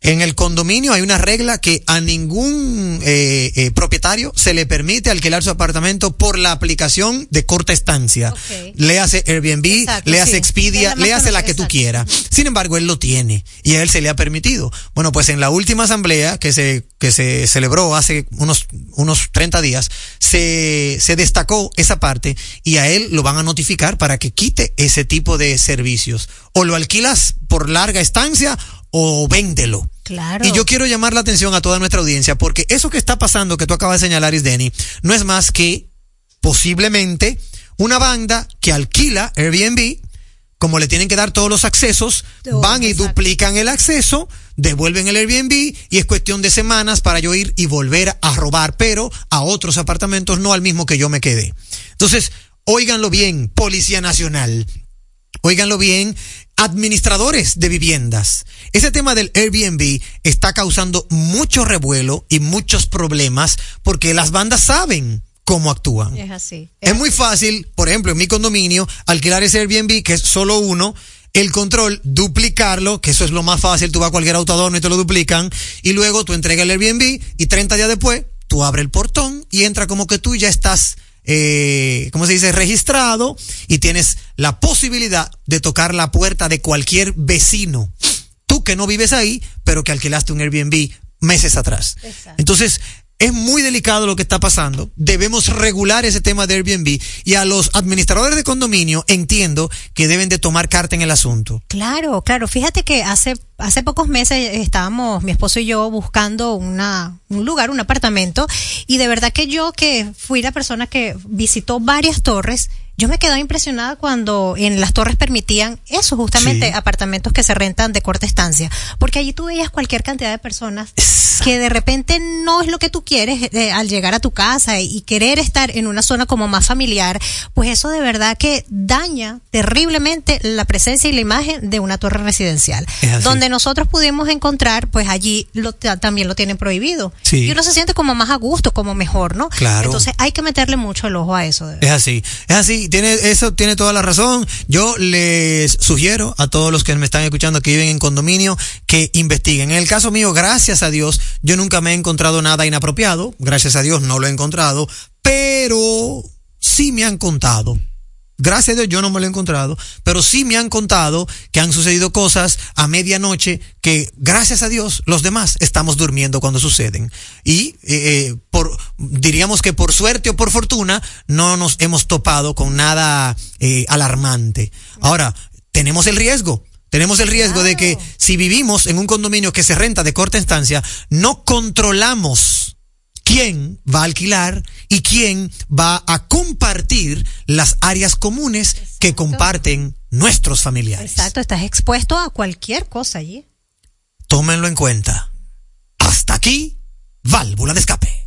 En el condominio hay una regla que a ningún eh, eh, propietario se le permite alquilar su apartamento por la aplicación de corta estancia. Le hace Airbnb, Exacto, le hace sí. Expedia, le hace la que tú quieras. Sin embargo, él lo tiene y a él se le ha permitido. Bueno, pues en la última asamblea que se, que se celebró hace unos, unos 30 días, se, se destacó esa parte y a él lo van a notificar para que quite ese tipo de servicios. O lo alquilas por larga estancia o véndelo. Claro. Y yo quiero llamar la atención a toda nuestra audiencia porque eso que está pasando que tú acabas de señalar, Isdeni, no es más que posiblemente una banda que alquila Airbnb, como le tienen que dar todos los accesos, van y duplican el acceso, devuelven el Airbnb y es cuestión de semanas para yo ir y volver a robar, pero a otros apartamentos, no al mismo que yo me quedé. Entonces, óiganlo bien, Policía Nacional. Óiganlo bien, administradores de viviendas. Ese tema del Airbnb está causando mucho revuelo y muchos problemas porque las bandas saben cómo actúan. Es así. Es muy fácil, por ejemplo, en mi condominio, alquilar ese Airbnb, que es solo uno, el control, duplicarlo, que eso es lo más fácil, tú vas a cualquier autoadorno y te lo duplican, y luego tú entregas el Airbnb y 30 días después, tú abres el portón y entra como que tú ya estás, eh, ¿cómo se dice?, registrado y tienes la posibilidad de tocar la puerta de cualquier vecino. Que no vives ahí, pero que alquilaste un Airbnb meses atrás. Exacto. Entonces, es muy delicado lo que está pasando. Debemos regular ese tema de Airbnb y a los administradores de condominio entiendo que deben de tomar carta en el asunto. Claro, claro. Fíjate que hace hace pocos meses estábamos mi esposo y yo buscando una un lugar, un apartamento y de verdad que yo que fui la persona que visitó varias torres yo me quedaba impresionada cuando en las torres permitían eso, justamente Sí. apartamentos que se rentan de corta estancia, porque allí tú veías cualquier cantidad de personas que de repente no es lo que tú quieres eh, al llegar a tu casa y querer estar en una zona como más familiar, pues eso de verdad que daña terriblemente la presencia y la imagen de una torre residencial. Donde nosotros pudimos encontrar, pues allí lo, ta- también lo tienen prohibido. Sí. Y uno se siente como más a gusto, como mejor, ¿no? Claro. Entonces hay que meterle mucho el ojo a eso. de. Es así, es así, tiene, eso tiene toda la razón. Yo les sugiero a todos los que me están escuchando que viven en condominio que investiguen. En el caso mío, gracias a Dios, yo nunca me he encontrado nada inapropiado, gracias a Dios no lo he encontrado, pero sí me han contado. Gracias a Dios yo no me lo he encontrado, pero sí me han contado que han sucedido cosas a medianoche que gracias a Dios los demás estamos durmiendo cuando suceden. Y eh, eh, por diríamos que por suerte o por fortuna no nos hemos topado con nada eh, alarmante. Ahora, tenemos el riesgo. Tenemos el riesgo de que si vivimos en un condominio que se renta de corta estancia, no controlamos quién va a alquilar y quién va a compartir las áreas comunes que comparten nuestros familiares. Exacto, estás expuesto a cualquier cosa allí. Tómenlo en cuenta. Hasta aquí, válvula de escape.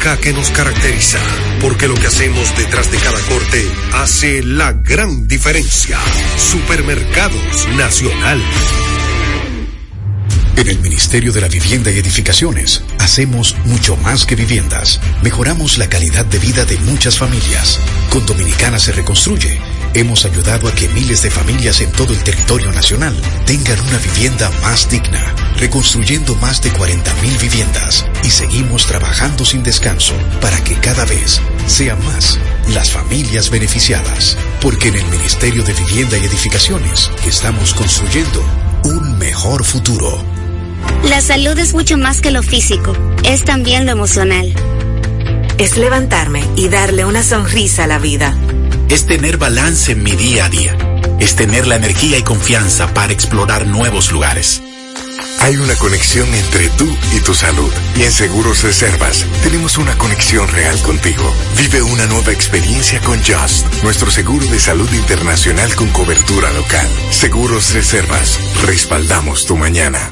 que nos caracteriza, porque lo que hacemos detrás de cada corte hace la gran diferencia. Supermercados Nacional. En el Ministerio de la Vivienda y Edificaciones hacemos mucho más que viviendas. Mejoramos la calidad de vida de muchas familias. Con Dominicana se reconstruye. Hemos ayudado a que miles de familias en todo el territorio nacional tengan una vivienda más digna, reconstruyendo más de 40.000 viviendas y seguimos trabajando sin descanso para que cada vez sean más las familias beneficiadas. Porque en el Ministerio de Vivienda y Edificaciones estamos construyendo un mejor futuro. La salud es mucho más que lo físico, es también lo emocional. Es levantarme y darle una sonrisa a la vida. Es tener balance en mi día a día. Es tener la energía y confianza para explorar nuevos lugares. Hay una conexión entre tú y tu salud. Y en Seguros Reservas tenemos una conexión real contigo. Vive una nueva experiencia con Just, nuestro seguro de salud internacional con cobertura local. Seguros Reservas, respaldamos tu mañana.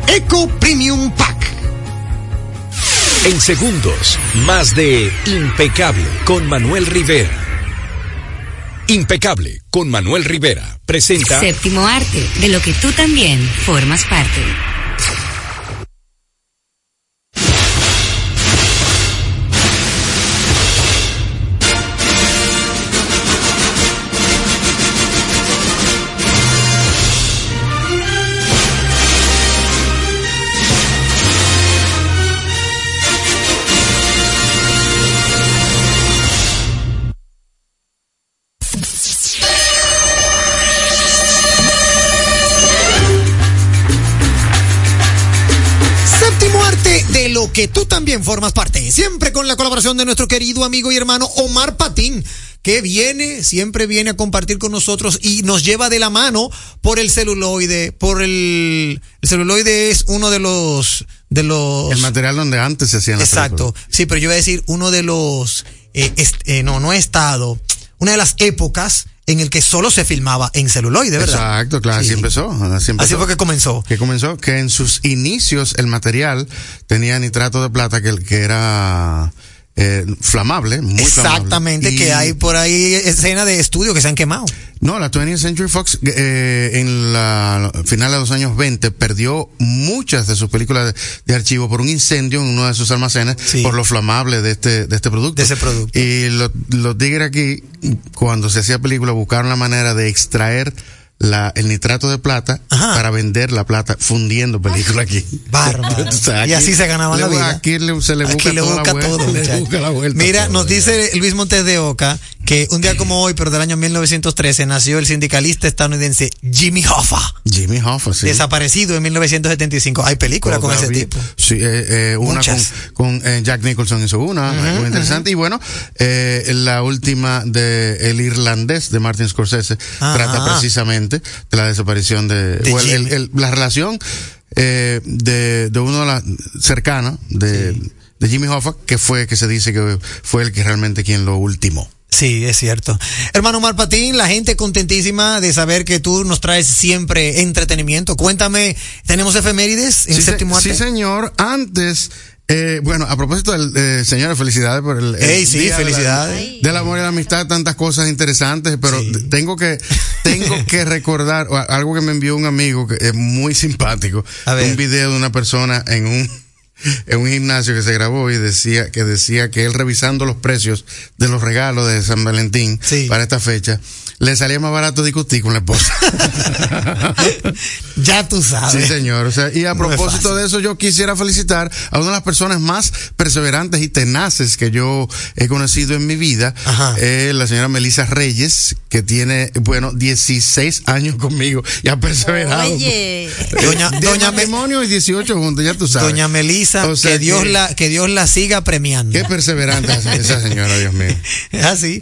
Eco Premium Pack. En segundos, más de Impecable con Manuel Rivera. Impecable con Manuel Rivera presenta Séptimo arte, de lo que tú también formas parte. También formas parte. Siempre con la colaboración de nuestro querido amigo y hermano Omar Patín, que viene, siempre viene a compartir con nosotros y nos lleva de la mano por el celuloide, por el, el celuloide es uno de los, de los. El material donde antes se hacían las Exacto. Sí, pero yo iba a decir uno de los, eh, est- eh, no, no he estado, una de las épocas en el que solo se filmaba en celuloide, ¿verdad? Exacto, claro, así empezó. Así, empezó. Así fue que comenzó. Que comenzó, que en sus inicios el material tenía nitrato de plata que, que era eh, flamable, muy flamable. Exactamente, Y- que hay por ahí escenas de estudio que se han quemado. No, la 20th Century Fox eh, en la final de los años 20 perdió muchas de sus películas de, de archivo por un incendio en uno de sus almacenes por lo flamable de este de este producto. De ese producto. Y lo- los tigres aquí cuando se hacía película buscaron la manera de extraer la, el nitrato de plata para vender la plata fundiendo película aquí. Bárbaro. *laughs* O sea, Y así se ganaban le- la vida. Aquí le- se le busca, Aquí le toda la busca vuelta, todo, *laughs* le muchacho. busca la vuelta Mira, todo. nos dice Luis Montes de Oca que un día como hoy, pero del año 1913, nació el sindicalista estadounidense Jimmy Hoffa. Jimmy Hoffa, sí. Desaparecido en 1975. Hay película con ese tipo. Sí, eh, eh, una con, Muchas. con eh, Jack Nicholson hizo una, muy interesante. Y bueno, eh, la última de El Irlandés de Martin Scorsese Ajá. trata precisamente de la desaparición de, De el- el- la relación eh, de, de uno de las cercana de, de Jimmy Hoffa, que fue, que se dice que fue el que realmente quien lo ultimó. Sí, es cierto. Hermano Mar Patín, la gente contentísima de saber que tú nos traes siempre entretenimiento. Cuéntame, ¿tenemos efemérides en Sí, séptimo arte? sí, señor. Antes, eh, bueno, a propósito del, eh, señores, felicidades por el, el Ey, sí, día de la- felicidades. del amor y la amistad, tantas cosas interesantes, pero tengo que, tengo que *laughs* recordar algo que me envió un amigo que es muy simpático. Un video de una persona en un, en un gimnasio que se grabó y decía, que decía que él revisando los precios de los regalos de San Valentín para esta fecha, le salía más barato discutir con la esposa. *laughs* ya tú sabes. Sí, señor. O sea, y a No propósito de eso, yo quisiera felicitar a una de las personas más perseverantes y tenaces que yo he conocido en mi vida, eh, la señora Melissa Reyes, que tiene, bueno, 16 años conmigo y ha perseverado. Oye. *laughs* Doña, de doña, matrimonio y 18 juntos, ya tú sabes. Doña Melisa, O sea que Dios que- la, que Dios la siga premiando. Qué perseverante es esa señora, Dios mío. *laughs* Así.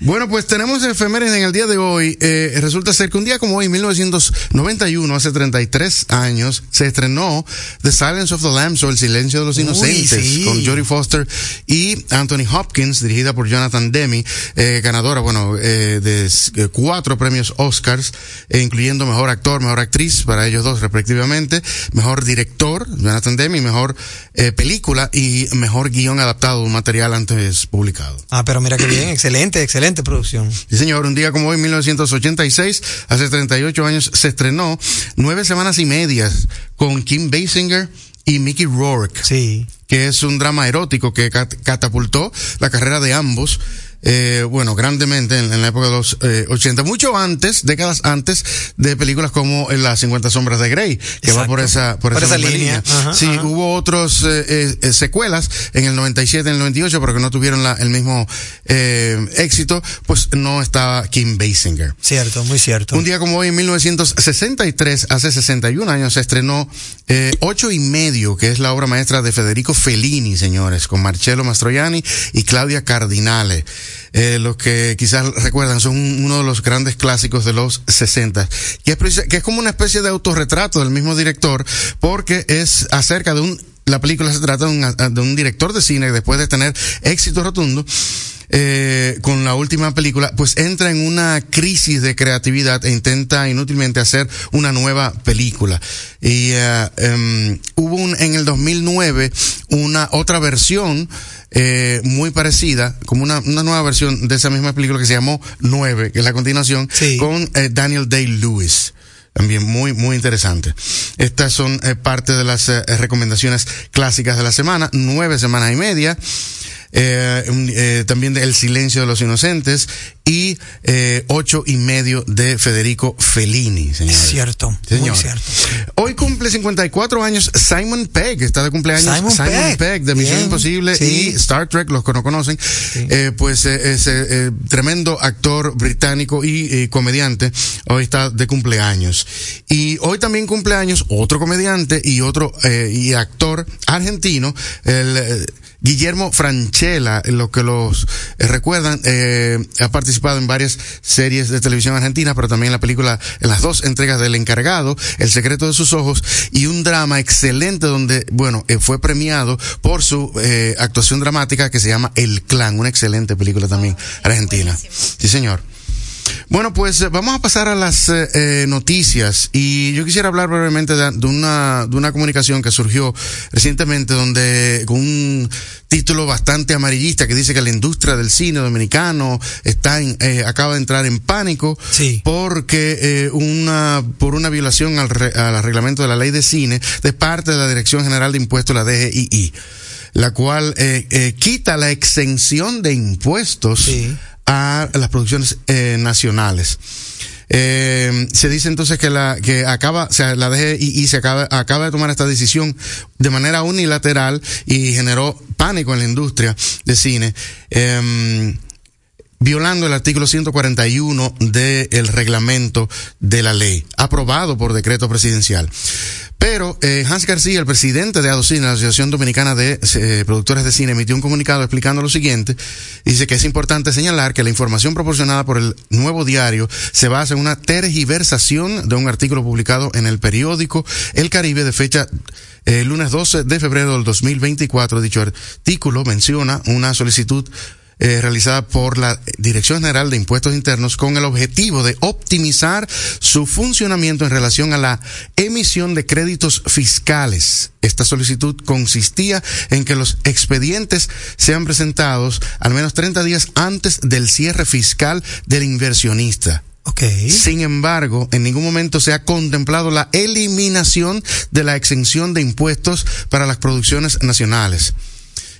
Bueno, pues tenemos efemérides en el día de hoy. Eh, resulta ser que un día como hoy, 1991, hace 33 años, se estrenó The Silence of the Lambs o El Silencio de los Uy, Inocentes sí. con Jodie Foster y Anthony Hopkins, dirigida por Jonathan Demme, eh, ganadora, bueno, eh, de eh, cuatro premios Oscars, eh, incluyendo Mejor Actor, Mejor Actriz, para ellos dos respectivamente, Mejor Director, Jonathan Demme, y Mejor eh, Película y Mejor Guión Adaptado, un material antes publicado. Ah, pero mira qué bien, excelente, excelente. Excelente producción. Sí, señor, un día como hoy, 1986, hace 38 años, se estrenó nueve semanas y medias con Kim Basinger y Mickey Rourke. Sí. Que es un drama erótico que catapultó la carrera de ambos eh, bueno, grandemente en, la época de los eh, 80, mucho antes, décadas antes de películas como Las 50 sombras de Grey, que va por esa, por, esa, línea. sí, hubo otros eh, eh, secuelas en el 97, en el 98, pero que no tuvieron la, el mismo eh, éxito, pues no estaba Kim Basinger. Cierto, muy cierto. Un día como hoy, en 1963, hace 61 años, se estrenó eh, Ocho y Medio, que es la obra maestra de Federico Fellini, señores, con Marcello Mastroianni y Claudia Cardinale. Eh, los que quizás recuerdan son uno de los grandes clásicos de los 60, que es, que es como una especie de autorretrato del mismo director, porque es acerca de un, la película se trata de un, de un director de cine que después de tener éxito rotundo, eh, con la última película, pues entra en una crisis de creatividad e intenta inútilmente hacer una nueva película. Y em, hubo un, en el 2009 una otra versión eh, muy parecida, como una, una nueva versión de esa misma película que se llamó Nueve, que es la continuación, con eh, Daniel Day-Lewis. También muy, muy interesante. Estas son eh, parte de las eh, recomendaciones clásicas de la semana, nueve semanas y media. Eh, eh, también de El silencio de los inocentes y eh, ocho y medio de Federico Fellini, señor. Cierto, señor. Muy cierto. Hoy cumple 54 años Simon Pegg, está de cumpleaños Simon, Pegg. de Misión Imposible y Star Trek, los que no conocen, eh, pues eh, es eh, tremendo actor británico y comediante, hoy está de cumpleaños. Y hoy también cumpleaños otro comediante y otro y actor argentino, el Guillermo Franchella, lo que los eh, recuerdan, eh, ha participado en varias series de televisión argentina, pero también en la película, en las dos entregas del encargado, El secreto de sus ojos, y un drama excelente donde, bueno, eh, fue premiado por su actuación dramática que se llama El Clan, una excelente película también argentina. Sí, señor. Bueno, pues eh, vamos a pasar a las eh, eh, noticias. Y yo quisiera hablar brevemente de, una, de una comunicación que surgió recientemente donde con un título bastante amarillista que dice que la industria del cine dominicano está en, acaba de entrar en pánico porque una por una violación al, al reglamento de la ley de cine de parte de la Dirección General de Impuestos, la DGII la cual quita la exención de impuestos a las producciones eh, nacionales. Eh, se dice entonces que la que acaba, o sea, la DGI se acaba, acaba de tomar esta decisión de manera unilateral y generó pánico en la industria de cine. Eh, violando el artículo 141 del reglamento de la ley, aprobado por decreto presidencial. Pero eh, Hans García, el presidente de ADOCINE, la Asociación Dominicana de eh, Productores de Cine, emitió un comunicado explicando lo siguiente. Dice que es importante señalar que la información proporcionada por el nuevo diario se basa en una tergiversación de un artículo publicado en el periódico El Caribe de fecha eh, lunes 12 de febrero del 2024. Dicho artículo menciona una solicitud eh, realizada por la Dirección General de Impuestos Internos con el objetivo de optimizar su funcionamiento en relación a la emisión de créditos fiscales. Esta solicitud consistía en que los expedientes sean presentados al menos 30 días antes del cierre fiscal del inversionista. Okay. Sin embargo, en ningún momento se ha contemplado la eliminación de la exención de impuestos para las producciones nacionales.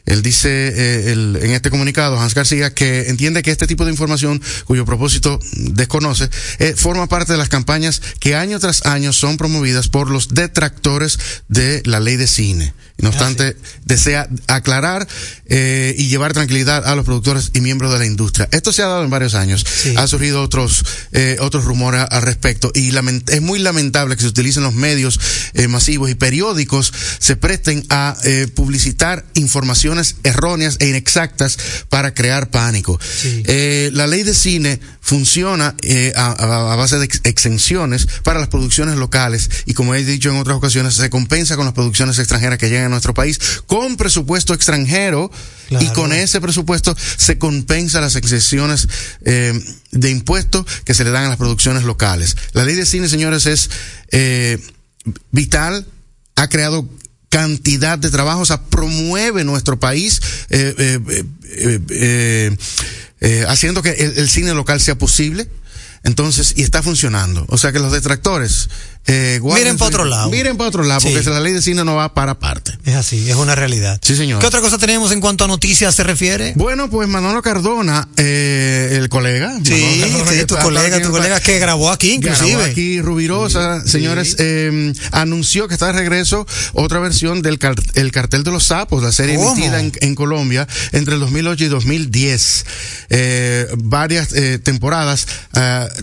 Él dice eh, en este comunicado, Hans García, que entiende que este tipo de información, cuyo propósito desconoce, eh, forma parte de las campañas que año tras año son promovidas por los detractores de la ley de cine. No obstante, desea aclarar eh, y llevar tranquilidad a los productores y miembros de la industria. Esto se ha dado en varios años. Ha surgido otros eh, otros rumores al respecto y es muy lamentable que se utilicen los medios eh, masivos y periódicos se presten a eh, publicitar informaciones erróneas e inexactas para crear pánico. La ley de cine funciona a, a, base de exenciones para las producciones locales y como he dicho en otras ocasiones se compensa con las producciones extranjeras que llegan a nuestro país con presupuesto extranjero y con ese presupuesto se compensa las exenciones eh, de impuestos que se le dan a las producciones locales. La ley de cine, señores, es eh, vital, ha creado cantidad de trabajo, o sea, promueve nuestro país. Eh, haciendo que el, el cine local sea posible. Entonces, y está funcionando. O sea que los detractores, eh, Miren pa' otro lado. Miren para otro lado, Sí. porque la ley de cine no va para parte. Es así, es una realidad. Sí, señor. ¿Qué otra cosa tenemos en cuanto a noticias se refiere? Bueno, pues Manolo Cardona, eh, el colega. Sí, Cardona, tu colega, tu colega que grabó aquí, inclusive. Grabó aquí Rubirosa, señores, eh, anunció que está de regreso otra versión del car- el cartel de los sapos, la serie ¿Cómo? emitida en, en Colombia entre el 2008 y 2010. Eh, varias temporadas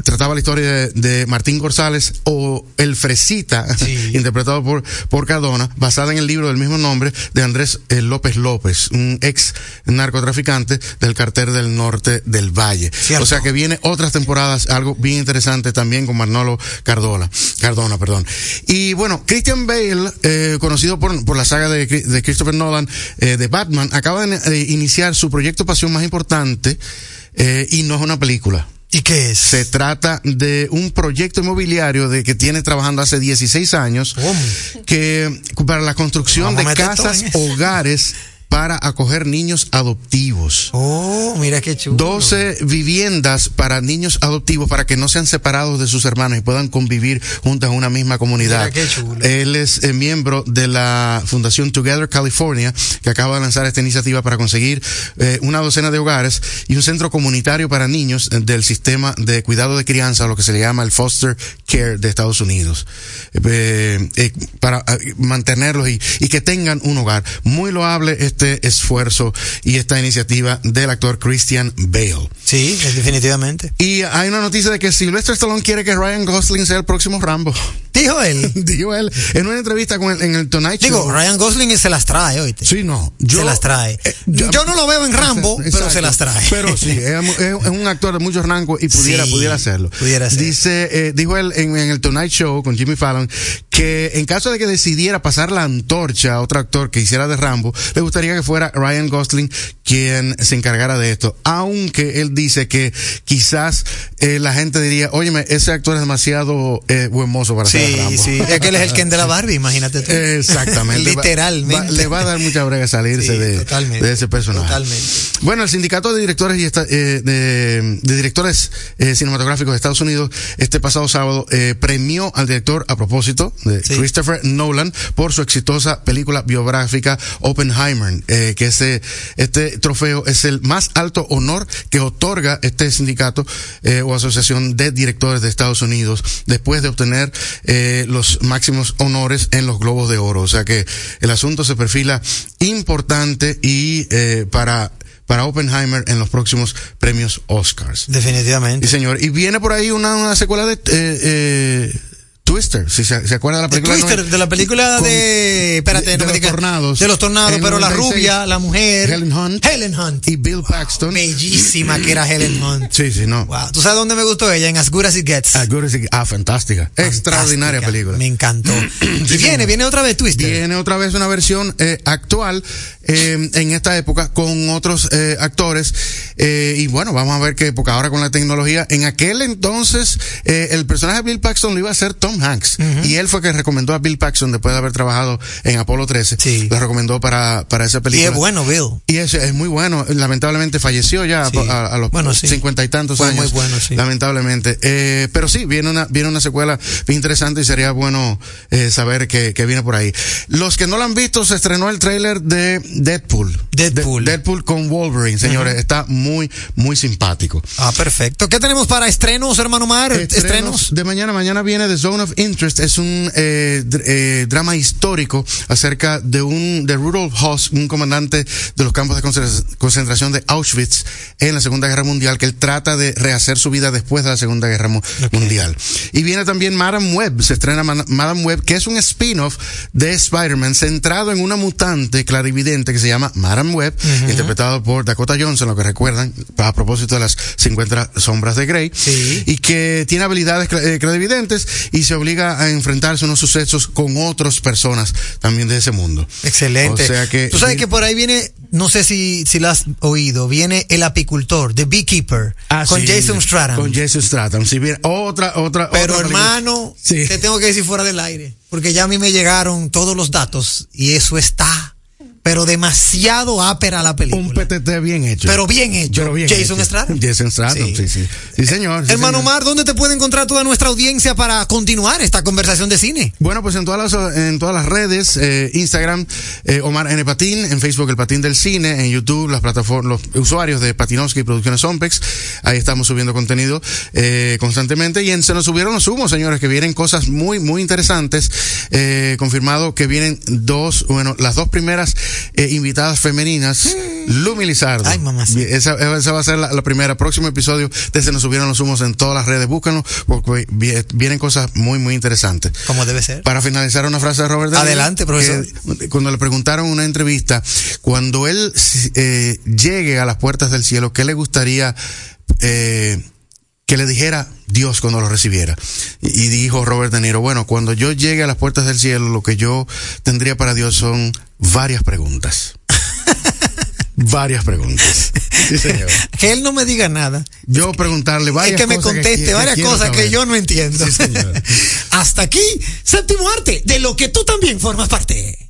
trataba la historia de, de Martín González o El Fresita, *laughs* interpretado por, por Cardona, basada en el libro del mismo nombre de Andrés eh, López López, un ex narcotraficante del cartel del norte del Valle. O sea que viene otras temporadas, algo bien interesante también con Manolo Cardona, Cardona, perdón. Y bueno, Christian Bale, eh, conocido por, por la saga de Christopher Nolan, eh, de Batman, acaba de eh, iniciar su proyecto pasión más importante, eh, y no es una película. ¿Y qué es? Se trata de un proyecto inmobiliario de que tiene trabajando hace 16 años que para la construcción de casas, hogares para acoger niños adoptivos. Oh, mira qué chulo. 12 viviendas para niños adoptivos para que no sean separados de sus hermanos y puedan convivir juntas en una misma comunidad. Mira qué chulo. Él es eh, miembro de la Fundación Together California, que acaba de lanzar esta iniciativa para conseguir eh, una docena de hogares y un centro comunitario para niños eh, del sistema de cuidado de crianza, lo que se le llama el foster care de Estados Unidos, Eh, para mantenerlos y, y que tengan un hogar. Muy loable este esfuerzo y esta iniciativa del actor Christian Bale. Sí, definitivamente. Y hay una noticia de que Sylvester Stallone quiere que Ryan Gosling sea el próximo Rambo. Dijo él. *laughs* Dijo él en una entrevista con el, en el Tonight Show. Digo, Ryan Gosling se las trae, oíste. Sí, no. se las trae. yo, no lo veo en Rambo, pero se las trae. Pero sí, *laughs* es, es un actor de muchos rangos y pudiera, Sí, pudiera hacerlo. pudiera ser. Dice, eh, dijo él en, en el Tonight Show con Jimmy Fallon que en caso de que decidiera pasar la antorcha a otro actor que hiciera de Rambo, le gustaría que fuera Ryan Gosling quien se encargara de esto. Aunque él dice que quizás eh, la gente diría, óyeme, ese actor es demasiado eh, buen mozo para ser Sí, Rambo. sí. Es que él es el Ken de la Barbie, imagínate tú. Exactamente. Literalmente. Va- le va a dar mucha brega salirse Sí, de, ese personaje. totalmente. Bueno, el sindicato de directores y esta- eh, de, de directores eh, cinematográficos de Estados Unidos este pasado sábado eh, premió al director a propósito de Christopher Nolan por su exitosa película biográfica Oppenheimer, eh, que ese este trofeo es el más alto honor que otorga este sindicato eh, o asociación de directores de Estados Unidos después de obtener eh, los máximos honores en los Globos de Oro. O sea que el asunto se perfila importante y eh, para para Oppenheimer en los próximos premios Oscars. Definitivamente. Sí, señor. Y viene por ahí una, una secuela de eh, eh, Twister, si se, se acuerda de la película. Twister, de la película Con- de. Espérate, de- no de me los tornados. De los tornados, pero la 96, rubia, la mujer. Helen Hunt. Helen Hunt. Y Bill Paxton. Bellísima que era Helen Hunt. Sí, sí, no. Wow. ¿Tú sabes dónde me gustó ella? En As Good As It Gets. Ah, good as it- ah, fantástica. Extraordinaria película. Me encantó. *clears throat* y viene, viene otra vez Twister. Viene otra vez una versión eh, actual eh, en esta época con otros eh, actores. y bueno, vamos a ver qué época ahora con la tecnología. En aquel entonces, el personaje de Bill Paxton lo iba a hacer Tom Hanks. Y él fue que recomendó a Bill Paxton después de haber trabajado en Apolo 13. Lo recomendó para, para esa Y película. es bueno, Bill. Y ese es muy bueno. Lamentablemente falleció ya Sí. a, a los Bueno, sí. cincuenta y tantos Fue años. muy bueno, sí. Lamentablemente. Eh, pero sí, viene una, viene una secuela bien interesante y sería bueno eh, saber que, que viene por ahí. Los que no lo han visto, se estrenó el tráiler de Deadpool. Deadpool. De- Deadpool con Wolverine, señores. Está muy, muy simpático. Ah, perfecto. ¿Qué tenemos para estrenos, hermano Mar? Estrenos. de mañana. Mañana viene The Zone of Interest. Es un eh, eh, drama histórico acerca de un de Rudolf Hoss, un comandante de los campos de concentra- concentración de Auschwitz en la Segunda Guerra Mundial, que él trata de rehacer su vida después de la Segunda Guerra Mu- Mundial. Y viene también Madame Web. Se estrena Ma- Madame Web, que es un spin-off de Spider-Man centrado en una mutante clarividente que se llama Madame Web, interpretado por Dakota Johnson, lo que recuerdan, a propósito de las 50 sombras de Grey, y que tiene habilidades eh, clarividentes y se obliga a enfrentarse a unos sucesos con otras personas también de ese mundo. Excelente. O sea que Tú sabes que por ahí viene, no sé si, si lo has oído, viene El Apicultor, The Beekeeper, Ah, con sí, Jason Stratham. Con Jason Stratham. Si bien otra, otra. Pero otra hermano, te tengo que decir fuera del aire, porque ya a mí me llegaron todos los datos y eso está pero demasiado ápera la película. Un PTT bien hecho. Pero bien hecho. Pero bien Jason hecho. Estrada. *laughs* Jason sí, sí. Sí, sí, señor. sí, Hermano señor. Omar, ¿dónde te puede encontrar toda nuestra audiencia para continuar esta conversación de cine? Bueno, pues en todas las, en todas las redes, eh, Instagram, eh, Omar N. Patín, en Facebook El Patín del Cine, en YouTube las plataformas, los usuarios de Patinovsky y Producciones Ompex, ahí estamos subiendo contenido eh, constantemente y en Se nos subieron los humos, señores, que vienen cosas muy, muy interesantes, eh, confirmado que vienen dos, bueno, las dos primeras eh, invitadas femeninas, Lumi Lizardo. Ay, mamacita. Esa, esa va a ser la, la primera, próximo episodio de Se nos subieron los humos en todas las redes, búscanlo, porque vi- vienen cosas muy, muy interesantes. Como debe ser. Para finalizar una frase de Robert De Niro, Adelante, profesor. que cuando le preguntaron en una entrevista, cuando él eh, llegue a las puertas del cielo, ¿qué le gustaría eh, que le dijera Dios cuando lo recibiera? Y, dijo Robert De Niro, bueno, cuando yo llegue a las puertas del cielo, lo que yo tendría para Dios son varias preguntas. *laughs* varias preguntas. Sí, señor. Que él no me diga nada. Yo preguntarle varias es que me cosas conteste que varias cosas que yo no entiendo. Sí, señor. *laughs* Hasta aquí, séptimo arte, de lo que tú también formas parte.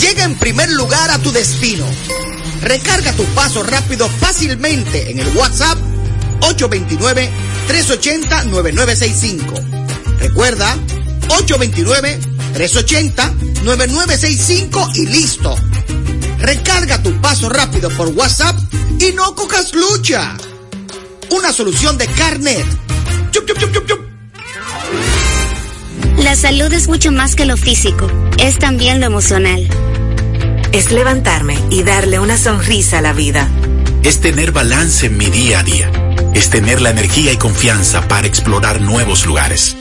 Llega en primer lugar a tu destino. Recarga tu paso rápido fácilmente en el WhatsApp 829-380-9965. Recuerda, 829-380-9965 y listo. Recarga tu paso rápido por WhatsApp y no cojas lucha. Una solución de Carnet. La salud es mucho más que lo físico, es también lo emocional. Es levantarme y darle una sonrisa a la vida. Es tener balance en mi día a día. Es tener la energía y confianza para explorar nuevos lugares.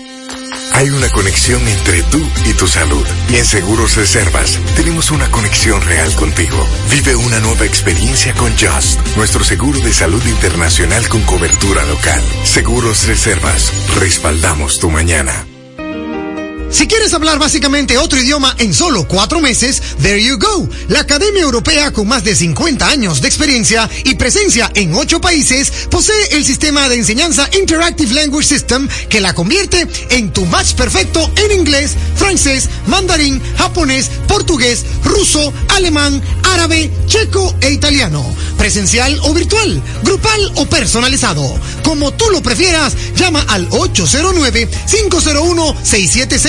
Hay una conexión entre tú y tu salud. Y en Seguros Reservas tenemos una conexión real contigo. Vive una nueva experiencia con Just, nuestro seguro de salud internacional con cobertura local. Seguros Reservas, respaldamos tu mañana. Si quieres hablar básicamente otro idioma en solo cuatro meses, there you go. La Academia Europea con más de 50 años de experiencia y presencia en ocho países posee el sistema de enseñanza Interactive Language System que la convierte en tu match perfecto en inglés, francés, mandarín, japonés, portugués, ruso, alemán, árabe, checo e italiano. Presencial o virtual, grupal o personalizado. Como tú lo prefieras, llama al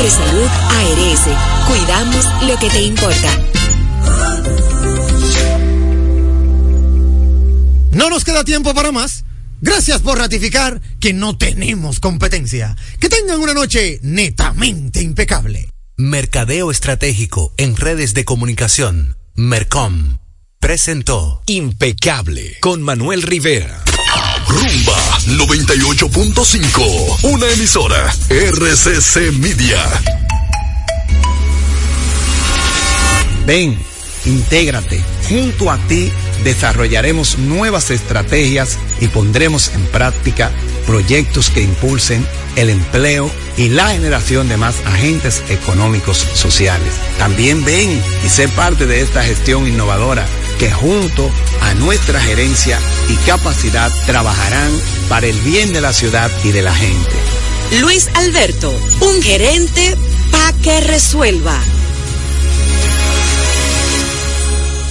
Mafre Salud ARS, cuidamos lo que te importa. No nos queda tiempo para más. Gracias por ratificar que no tenemos competencia. Que tengan una noche netamente impecable. Mercadeo Estratégico en redes de comunicación. Mercom. Presentó Impecable con Manuel Rivera. Rumba 98.5. Una emisora. RCC Media. Ven, intégrate. Junto a ti desarrollaremos nuevas estrategias y pondremos en práctica proyectos que impulsen el empleo y la generación de más agentes económicos sociales. También ven y sé parte de esta gestión innovadora que junto a nuestra gerencia y capacidad trabajarán para el bien de la ciudad y de la gente. Luis Alberto, un gerente para que resuelva.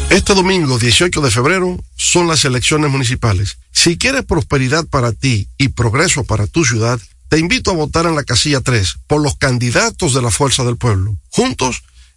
Este domingo 18 de febrero son las elecciones municipales. Si quieres prosperidad para ti y progreso para tu ciudad, te invito a votar en la casilla 3 por los candidatos de la Fuerza del Pueblo. Juntos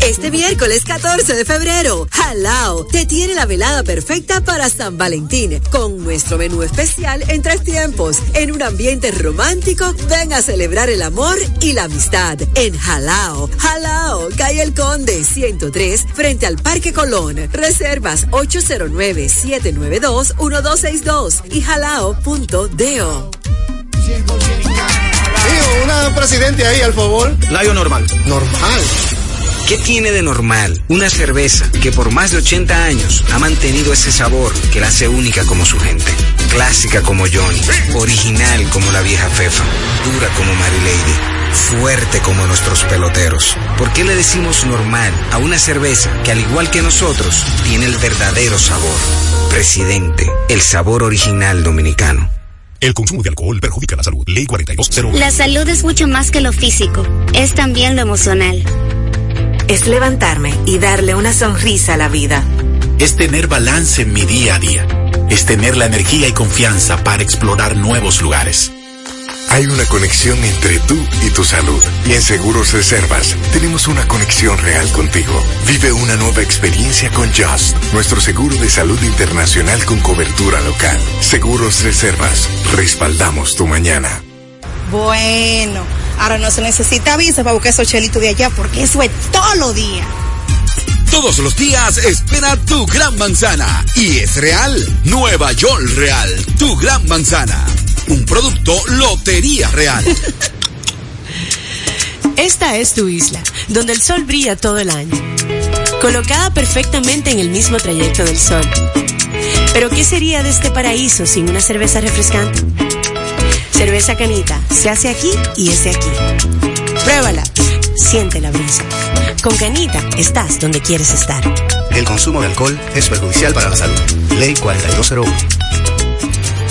Este miércoles 14 de febrero, Halao te tiene la velada perfecta para San Valentín con nuestro menú especial en tres tiempos. En un ambiente romántico, ven a celebrar el amor y la amistad en Halao. Halao, calle El Conde 103 frente al Parque Colón. Reservas 809-792-1262 y halao.deo. una presidente ahí, al favor. Layo normal. Normal. ¿Qué tiene de normal una cerveza que por más de 80 años ha mantenido ese sabor que la hace única como su gente? Clásica como Johnny, original como la vieja Fefa, dura como Mary Lady, fuerte como nuestros peloteros. ¿Por qué le decimos normal a una cerveza que al igual que nosotros tiene el verdadero sabor? Presidente, el sabor original dominicano. El consumo de alcohol perjudica la salud. Ley 4201. La salud es mucho más que lo físico, es también lo emocional es levantarme y darle una sonrisa a la vida. Es tener balance en mi día a día. Es tener la energía y confianza para explorar nuevos lugares. Hay una conexión entre tú y tu salud. Y en Seguros Reservas tenemos una conexión real contigo. Vive una nueva experiencia con Just, nuestro seguro de salud internacional con cobertura local. Seguros Reservas, respaldamos tu mañana. Bueno, ahora no se necesita visa para buscar esos chelitos de allá porque eso es todo los días. Todos los días espera tu gran manzana. Y es real. Nueva York Real. Tu gran manzana. Un producto Lotería Real. *laughs* Esta es tu isla, donde el sol brilla todo el año. Colocada perfectamente en el mismo trayecto del sol. Pero ¿qué sería de este paraíso sin una cerveza refrescante? Cerveza Canita se hace aquí y es de aquí. Pruébala, siente la brisa. Con Canita estás donde quieres estar. El consumo de alcohol es perjudicial para la salud. Ley 4201.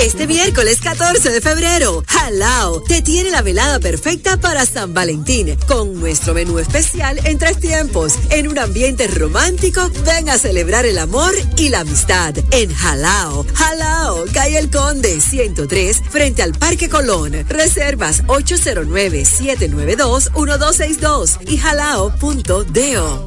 Este miércoles 14 de febrero, Halao te tiene la velada perfecta para San Valentín con nuestro menú especial en tres tiempos. En un ambiente romántico, ven a celebrar el amor y la amistad en Halao. Halao, calle El Conde 103 frente al Parque Colón. Reservas 809-792-1262 y halao.deo.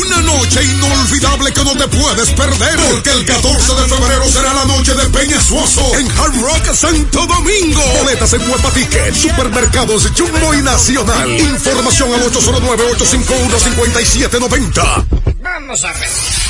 Una noche inolvidable que no te puedes perder. Porque el 14 de febrero será la noche de Peña Suoso en Hard Rock Santo Domingo. Boletas en Huepa Supermercados Jumbo y Nacional. Información al 809-851-5790. Vamos a ver.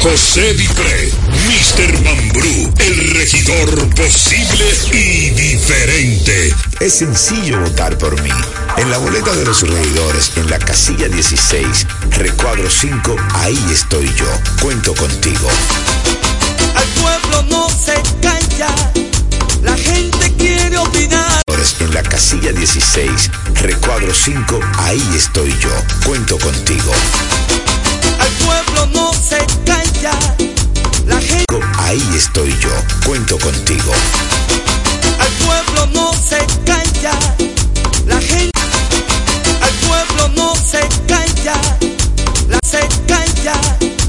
José Dipré, Mr. Mambrú, el regidor posible y diferente. Es sencillo votar por mí. En la boleta de los regidores, en la casilla 16, recuadro 5, ahí estoy yo. Cuento contigo. Al pueblo no se calla, la gente quiere opinar. En la casilla 16, recuadro 5, ahí estoy yo. Cuento contigo. Al pueblo no se calla, la gente... Ahí estoy yo, cuento contigo. Al pueblo no se calla, la gente. Al pueblo no se calla, la se calla.